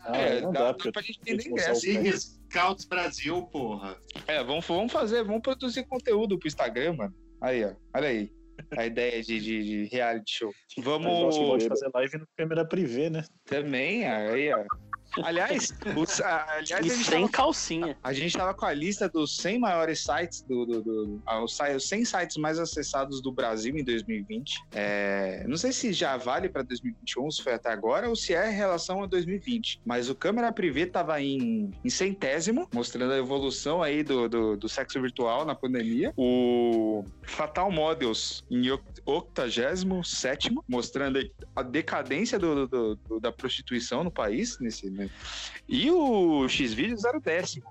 Ah, É, não dá, dá, porque pra gente entender tem que ingresso. usar Sig Scouts Brasil, porra. É, vamos, vamos fazer, vamos produzir conteúdo pro Instagram, mano. Aí, ó. Olha aí. A ideia de, de, de reality show. Mas Vamos de fazer live no câmera privê, né? também, aí, ó. Aliás, os, aliás E sem tava, calcinha. a gente tava com a lista dos 100 maiores sites do, do, do- ah, os sai- os 100 sites mais acessados do Brasil em 2020. É, não sei se já vale para 2021, se foi até agora, ou se é em relação a 2020. Mas o câmera privê tava em, em centésimo, mostrando a evolução aí do, do, do sexo virtual na pandemia. O Fatal Models em oct- 87 mostrando a decadência do, do- do- da prostituição no país. Nesse, né? E o Xvideos era o décimo.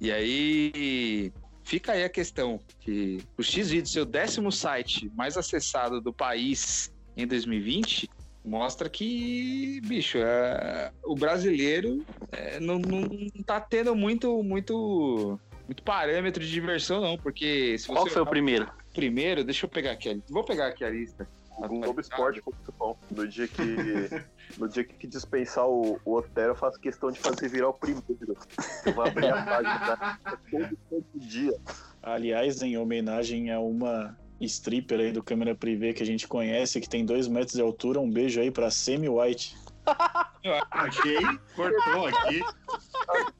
E aí fica aí a questão que o Xvideos, seu décimo site mais acessado do país em 2020, mostra que, bicho, é, o brasileiro é, não, não tá tendo muito, muito, muito parâmetro de diversão, não, porque Qual foi o primeiro? primeiro, deixa eu pegar aqui, vou pegar aqui a lista. O Globoesporte.com. No dia que. (laughs) No dia que dispensar o, o Otero, eu faço questão de fazer virar o primeiro. Eu vou abrir a (laughs) página todo, todo dia. Aliás, em homenagem a uma stripper aí do câmera privê que a gente conhece, que tem dois metros de altura, um beijo aí pra Semi White. Ok, cortou aqui.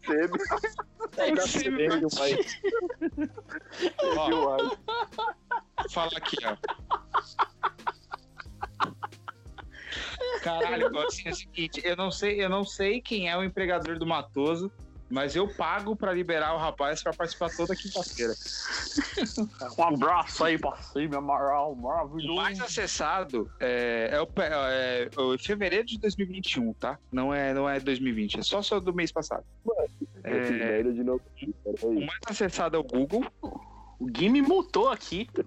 Semi, (laughs) Eu sei, Semi White. viu? Ai, Fala aqui, ó. Caralho, assim, é o seguinte, eu não sei, eu não sei quem é o empregador do Matoso, mas eu pago pra liberar o rapaz pra participar toda quinta-feira. (laughs) Um abraço aí pra cima, Amaral, O maravilhoso. mais acessado é, é o, pe- é o fevereiro de 2021, tá? Não é, não é 2020, é só só do mês passado. É, merda de novo. o Peraí. mais acessado é o Google. O Gui me multou aqui. Tá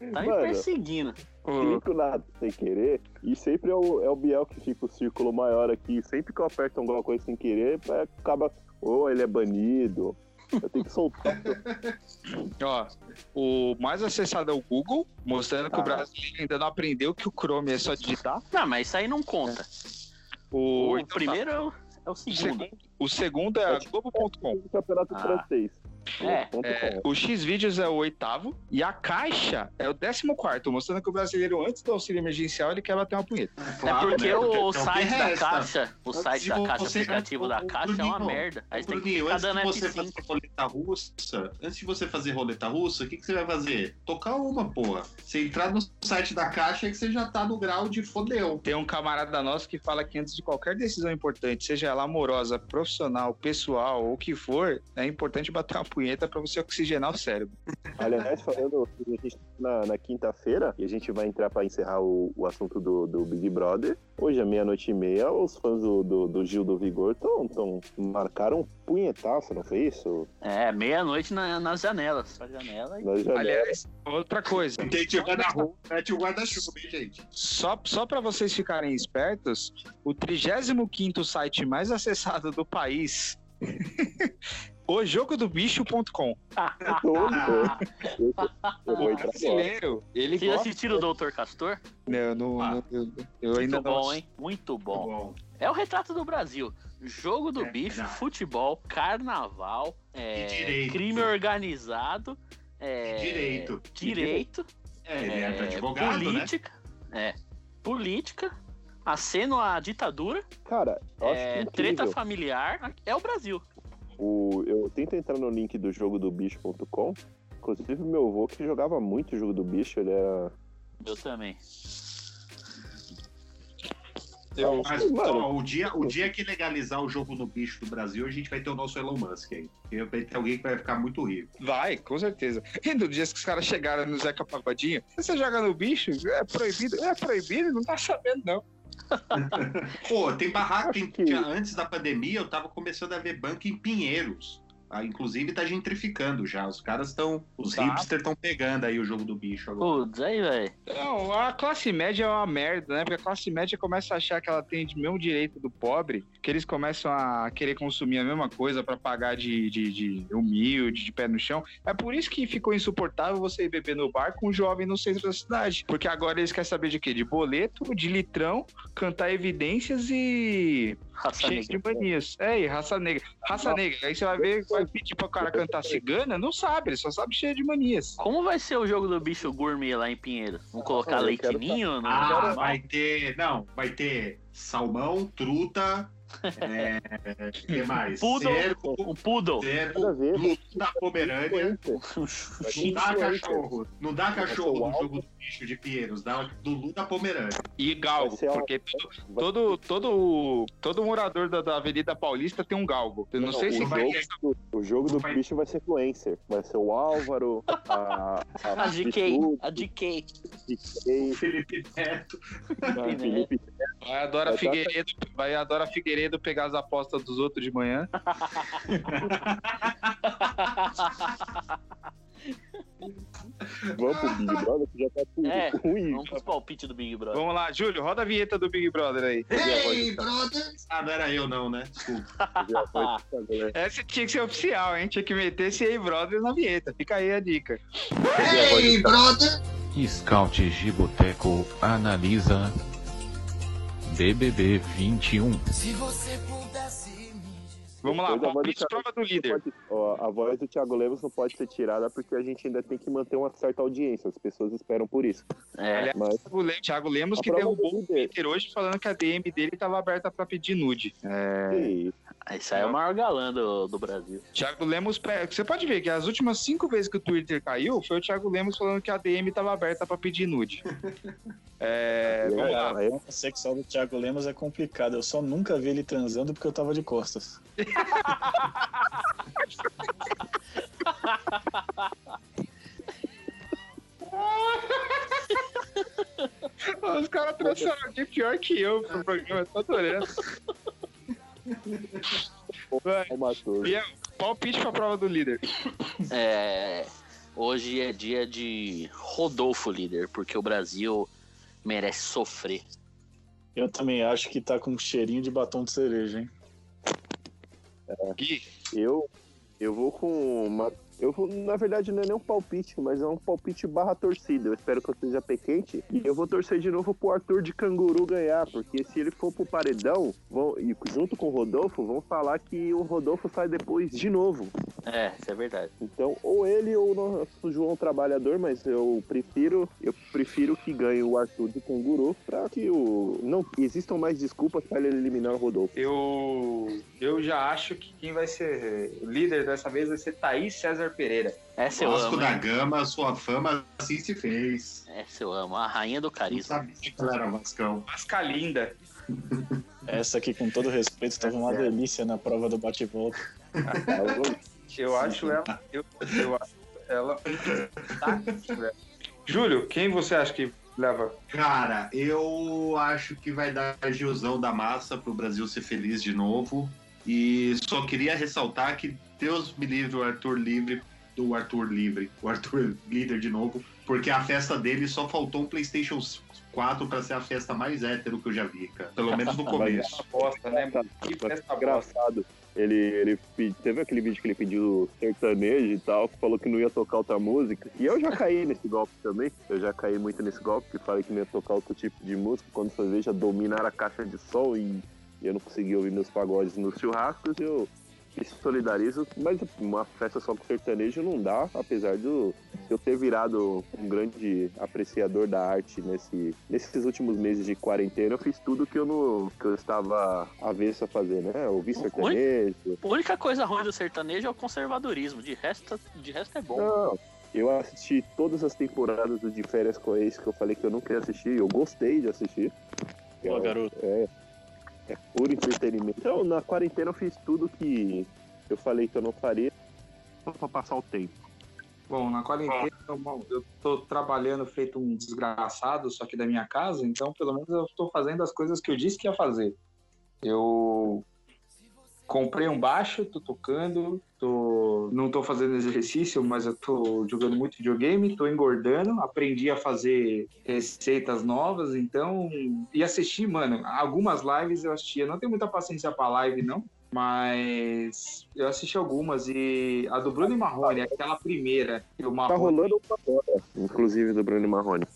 me Mano. perseguindo. O, Clico nada sem querer. E sempre é o, é o Biel que fica o círculo maior aqui. Sempre que eu aperto alguma coisa sem querer, é, acaba. Ou ele é banido. Eu tenho que soltar. (laughs) ó, o mais acessado é o Google, mostrando que o Ah. brasileiro ainda não aprendeu que o Chrome é só digitar. Não, mas isso aí não conta. O, O então tá. primeiro é o, é o O segundo. segundo, o segundo é a Globo.com. O campeonato Ah. francês. É, É, o X-Vídeos é o oitavo e a caixa é o décimo quarto, mostrando que o brasileiro, antes do auxílio emergencial, ele quer bater uma punheta. é porque né? o, é o site da resta. caixa, o site Se da caixa, o você- aplicativo o- da caixa é uma Bruninho, merda. Aí você tem que Bruninho, ficar antes de dando você F5. fazer roleta russa, antes de você fazer roleta russa, o que, que você vai fazer? Tocar uma, porra. Você entrar no site da caixa é que você já tá no grau de fodeu. Tem um camarada nosso que fala que antes de qualquer decisão importante, seja ela amorosa, profissional, pessoal ou o que for, é importante bater uma punheta pra você oxigenar o cérebro. (laughs) Aliás, falando, a gente tá na, na quinta-feira, e a gente vai entrar pra encerrar o, o assunto do, do Big Brother. Hoje, à meia-noite e meia, os fãs do, do, do Gil do Vigor tão, tão, marcaram um punhetaço, não foi isso? É, meia-noite na- nas janelas. Na janela e... Nós já Aliás, outra coisa. Tem que guarda-roupa, mete o guarda-chuva, hein, gente? Só, só para vocês ficarem espertos, o 35º site mais acessado do país, (laughs) o jogo do bicho.com. tô, tô. Eu, eu vou O brasileiro, ele Vocês gosta... assistiram o Doutor Castor? Não, não, Ah. não- eu, eu ainda Muito não... bom, hein? Muito bom. Bom. É o retrato do Brasil. Jogo do É bicho, verdade. futebol, carnaval, é, direito. crime organizado, é, direito. direito, É, ele é, é, advogado, né? política, é, política, aceno à ditadura, Cara, eu acho é, que treta familiar, é o Brasil. O, eu tento entrar no link do jogo do bicho.com. Inclusive, meu avô que jogava muito o jogo do bicho, ele era. Eu também. Eu, Mas Mano. ó, o, dia, o dia que legalizar o jogo no bicho do Brasil, a gente vai ter o nosso Elon Musk aí. Vai ter alguém que vai ficar muito rico. vai, com certeza. E no dia que os caras chegaram no Zeca Pagodinho, você joga no bicho? É proibido? É proibido? Não tá sabendo, não. Pô, tem barraca. Tem, que- antes da pandemia, eu tava começando a ver banco em Pinheiros. Ah, inclusive tá gentrificando já. Os caras estão. Os Tá. hipsters estão pegando aí o jogo do bicho agora. Putz, aí, velho. Não, a classe média é uma merda, né? Porque a classe média começa a achar que ela tem o mesmo direito do pobre, que eles começam a querer consumir a mesma coisa pra pagar de, de, de humilde, de pé no chão. É por isso que ficou insuportável você ir beber no bar com um jovem no centro da cidade. Porque agora eles querem saber de quê? De boleto, de litrão, cantar evidências e Raça cheio negra. de manias. É, e raça negra. Raça negra. Aí você vai ver, vai pedir pro cara cantar cigana, não sabe, ele só sabe cheio de manias. Como vai ser o jogo do bicho gourmet lá em Pinheiro? Vão colocar leitinho? no Ah, vai ter. Não, vai ter salmão, truta. É, que mais? Poodle. Cervo, Um poodle. Nada a cervo, da Pomerânia. Não dá cachorro. Não dá cachorro no o jogo do bicho de Pinheiros. Dá Lulu da Pomerânia. E galgo, porque todo, todo, todo, todo morador da, da Avenida Paulista tem um galgo. Eu não, sei o se o, vai jogo, o jogo do vai- bicho vai ser influencer. Vai ser o Álvaro, a, A GK. (laughs) Pichudo, A GK. GK, Felipe Neto. o Felipe vai a Dora Vai tá- Figueiredo, vai a Dora Figueiredo pegar as apostas dos outros de manhã. Vamos pro Big Brother, que já tá tudo É, ruim. Vamos pros palpites do Big Brother. Vamos lá, Júlio, roda a vinheta do Big Brother aí. Hey, brothers! Ah, não era eu, não, né? Desculpa. (laughs) (laughs) Essa tinha que ser oficial, hein? Tinha que meter esse aí, brother, na vinheta. Fica aí a dica. Hey, brother! Scout Giboteco analisa BBB 21. Vamos lá, do palpite prova do não líder. pode- ó, a voz do Thiago Lemos não pode ser tirada porque a gente ainda tem que manter uma certa audiência. As pessoas esperam por isso. É, Aliás, Mas Thiago Lemos- Thiago Lemos a que derrubou o líder, Twitter hoje falando que a DM dele estava aberta pra pedir nude. É... que isso? aí é o maior galã do, do Brasil. Thiago Lemos, você pode ver que as últimas cinco vezes que o Twitter caiu, foi o Thiago Lemos falando que a DM estava aberta pra pedir nude. (laughs) É, vamos lá. Aí, A sexual do Thiago Lemos é complicado. Eu só nunca vi ele transando porque eu tava de costas. (laughs) Os caras trouxeram alguém pior que eu pro programa, tô adorando. Vai, o Matheus. Biel, palpite pra prova do líder. É, hoje é dia de Rodolfo líder, porque o Brasil merece sofrer. Eu também acho que tá com um cheirinho de batom de cereja, hein? Gui, Eu, eu vou com o Ma- Eu vou, na verdade, não é nem um palpite, mas é um palpite barra torcida. Eu espero que eu seja pé quente. E eu vou torcer de novo pro Arthur de Canguru ganhar, porque se ele for pro paredão, vão, e junto com o Rodolfo, vão falar que o Rodolfo sai depois de novo. É, isso é verdade. Então, ou ele ou o nosso João Trabalhador, mas eu prefiro, eu prefiro que ganhe o Arthur de Canguru pra que o não existam mais desculpas para ele eliminar o Rodolfo. Eu, eu já acho que quem vai ser líder dessa vez vai ser Thaís César Pereira. Essa eu Vasco amo. da hein? Gama, sua fama assim se fez. Essa eu amo. A rainha do Não carisma. sabia que ela era Vascão. Vasca linda. Essa aqui, com todo respeito, estava uma delícia na prova do bate-volta. (laughs) Eu acho ela. Eu, eu acho ela. Tá? Júlio, quem você acha que leva? Cara, eu acho que vai dar Gilzão da massa pro Brasil ser feliz de novo. E só queria ressaltar que Deus me livre o Arthur livre do Arthur livre, o Arthur (laughs) líder de novo, porque a festa dele só faltou um PlayStation 4 pra ser a festa mais hétero que eu já vi, cara. Pelo menos no (laughs) começo. Bosta, né? Que festa bosta. Engraçado. Ele, ele teve aquele vídeo que ele pediu sertanejo e tal, que falou que não ia tocar outra música. E eu já caí nesse golpe também. Eu já caí muito nesse golpe, que falei que não ia tocar outro tipo de música. Quando foi ver, já dominaram a caixa de som e eu não consegui ouvir meus pagodes nos churrascos. Eu me solidarizo, mas uma festa só com sertanejo não dá, apesar do eu ter virado um grande apreciador da arte nesse, nesses últimos meses de quarentena. Eu fiz tudo que eu não que eu estava avesso a fazer, né? Ouvir sertanejo. A única coisa ruim do sertanejo é o conservadorismo. De resto, de resto é bom. Não, eu assisti todas as temporadas do De Férias com Ex que eu falei que eu não queria assistir. Eu gostei de assistir. Pô, É- garoto. É, é puro entretenimento. Então, na quarentena eu fiz tudo que eu falei que eu não faria só pra passar o tempo. Bom, na quarentena bom, eu tô trabalhando feito um desgraçado, só que da minha casa, então pelo menos eu tô fazendo as coisas que eu disse que ia fazer. Eu comprei um baixo, tô tocando, tô... não tô fazendo exercício, mas eu tô jogando muito videogame, tô engordando, aprendi a fazer receitas novas, então. E assistir, mano, algumas lives eu assisti. Eu não tenho muita paciência pra live, não. Mas eu assisti algumas e a do Bruno e Marrone, aquela primeira, que o Tá Marrone rolando uma agora, inclusive do Bruno Marrone.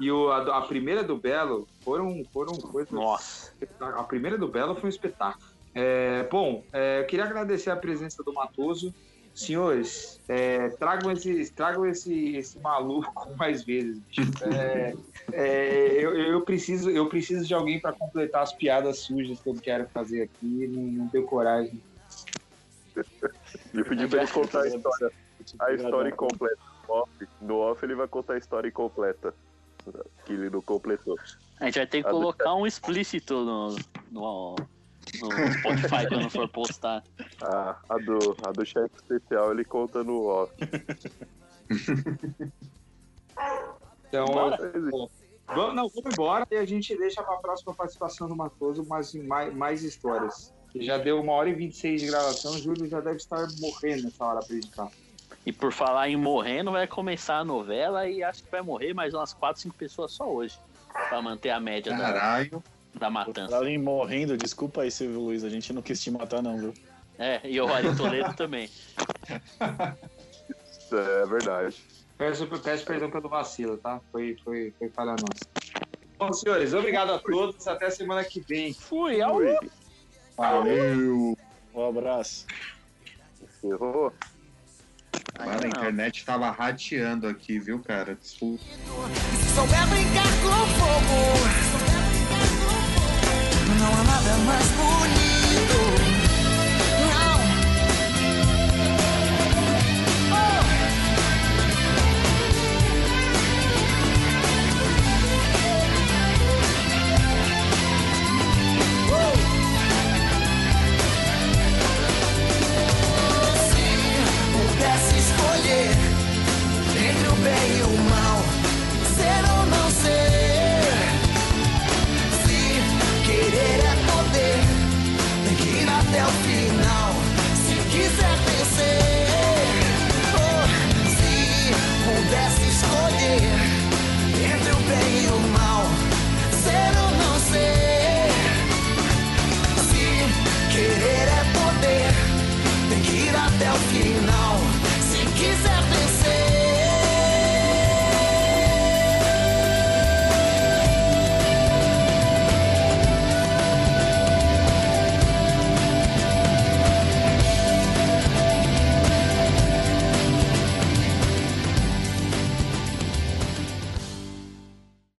e o, a, a primeira do Belo foram, foram coisas. Nossa. A primeira do Belo foi um espetáculo. É, bom, é, eu queria agradecer a presença do Matoso. Senhores, é, tragam, esse, tragam esse, esse maluco (laughs) mais vezes. bicho. É, é, eu, eu, preciso, eu preciso de alguém para completar as piadas sujas que eu quero fazer aqui. Não, não tenho coragem. Eu pedi pra ele contar a (laughs) história, a história incompleta. No off, no off ele vai contar a história incompleta. Que ele não completou. A gente vai ter que colocar um explícito no, no, no Spotify quando for postar. A, (laughs) a do, a do chefe especial ele conta no off. Então. Vamos, não, vamos embora e a gente deixa para a próxima participação do Matoso mais, mais, mais histórias. Já deu uma hora e 26 de gravação, o Júlio já deve estar morrendo nessa hora pra editar. E por falar em morrendo, vai começar a novela e acho que vai morrer mais umas 4, 5 pessoas só hoje. Pra manter a média da, Caralho. da matança. Além morrendo, desculpa aí, Silvio Luiz, a gente não quis te matar, não, viu? É, e o Ari Toledo (laughs) também. É verdade. Peço, peço perdão pelo vacilo, tá? Foi, foi, foi falha nossa. Bom, senhores, obrigado a todos. Até semana que vem. Fui, ao Valeu. Um abraço. Errou? Mano, a internet tava rateando aqui, viu, cara? Desculpa. Se souber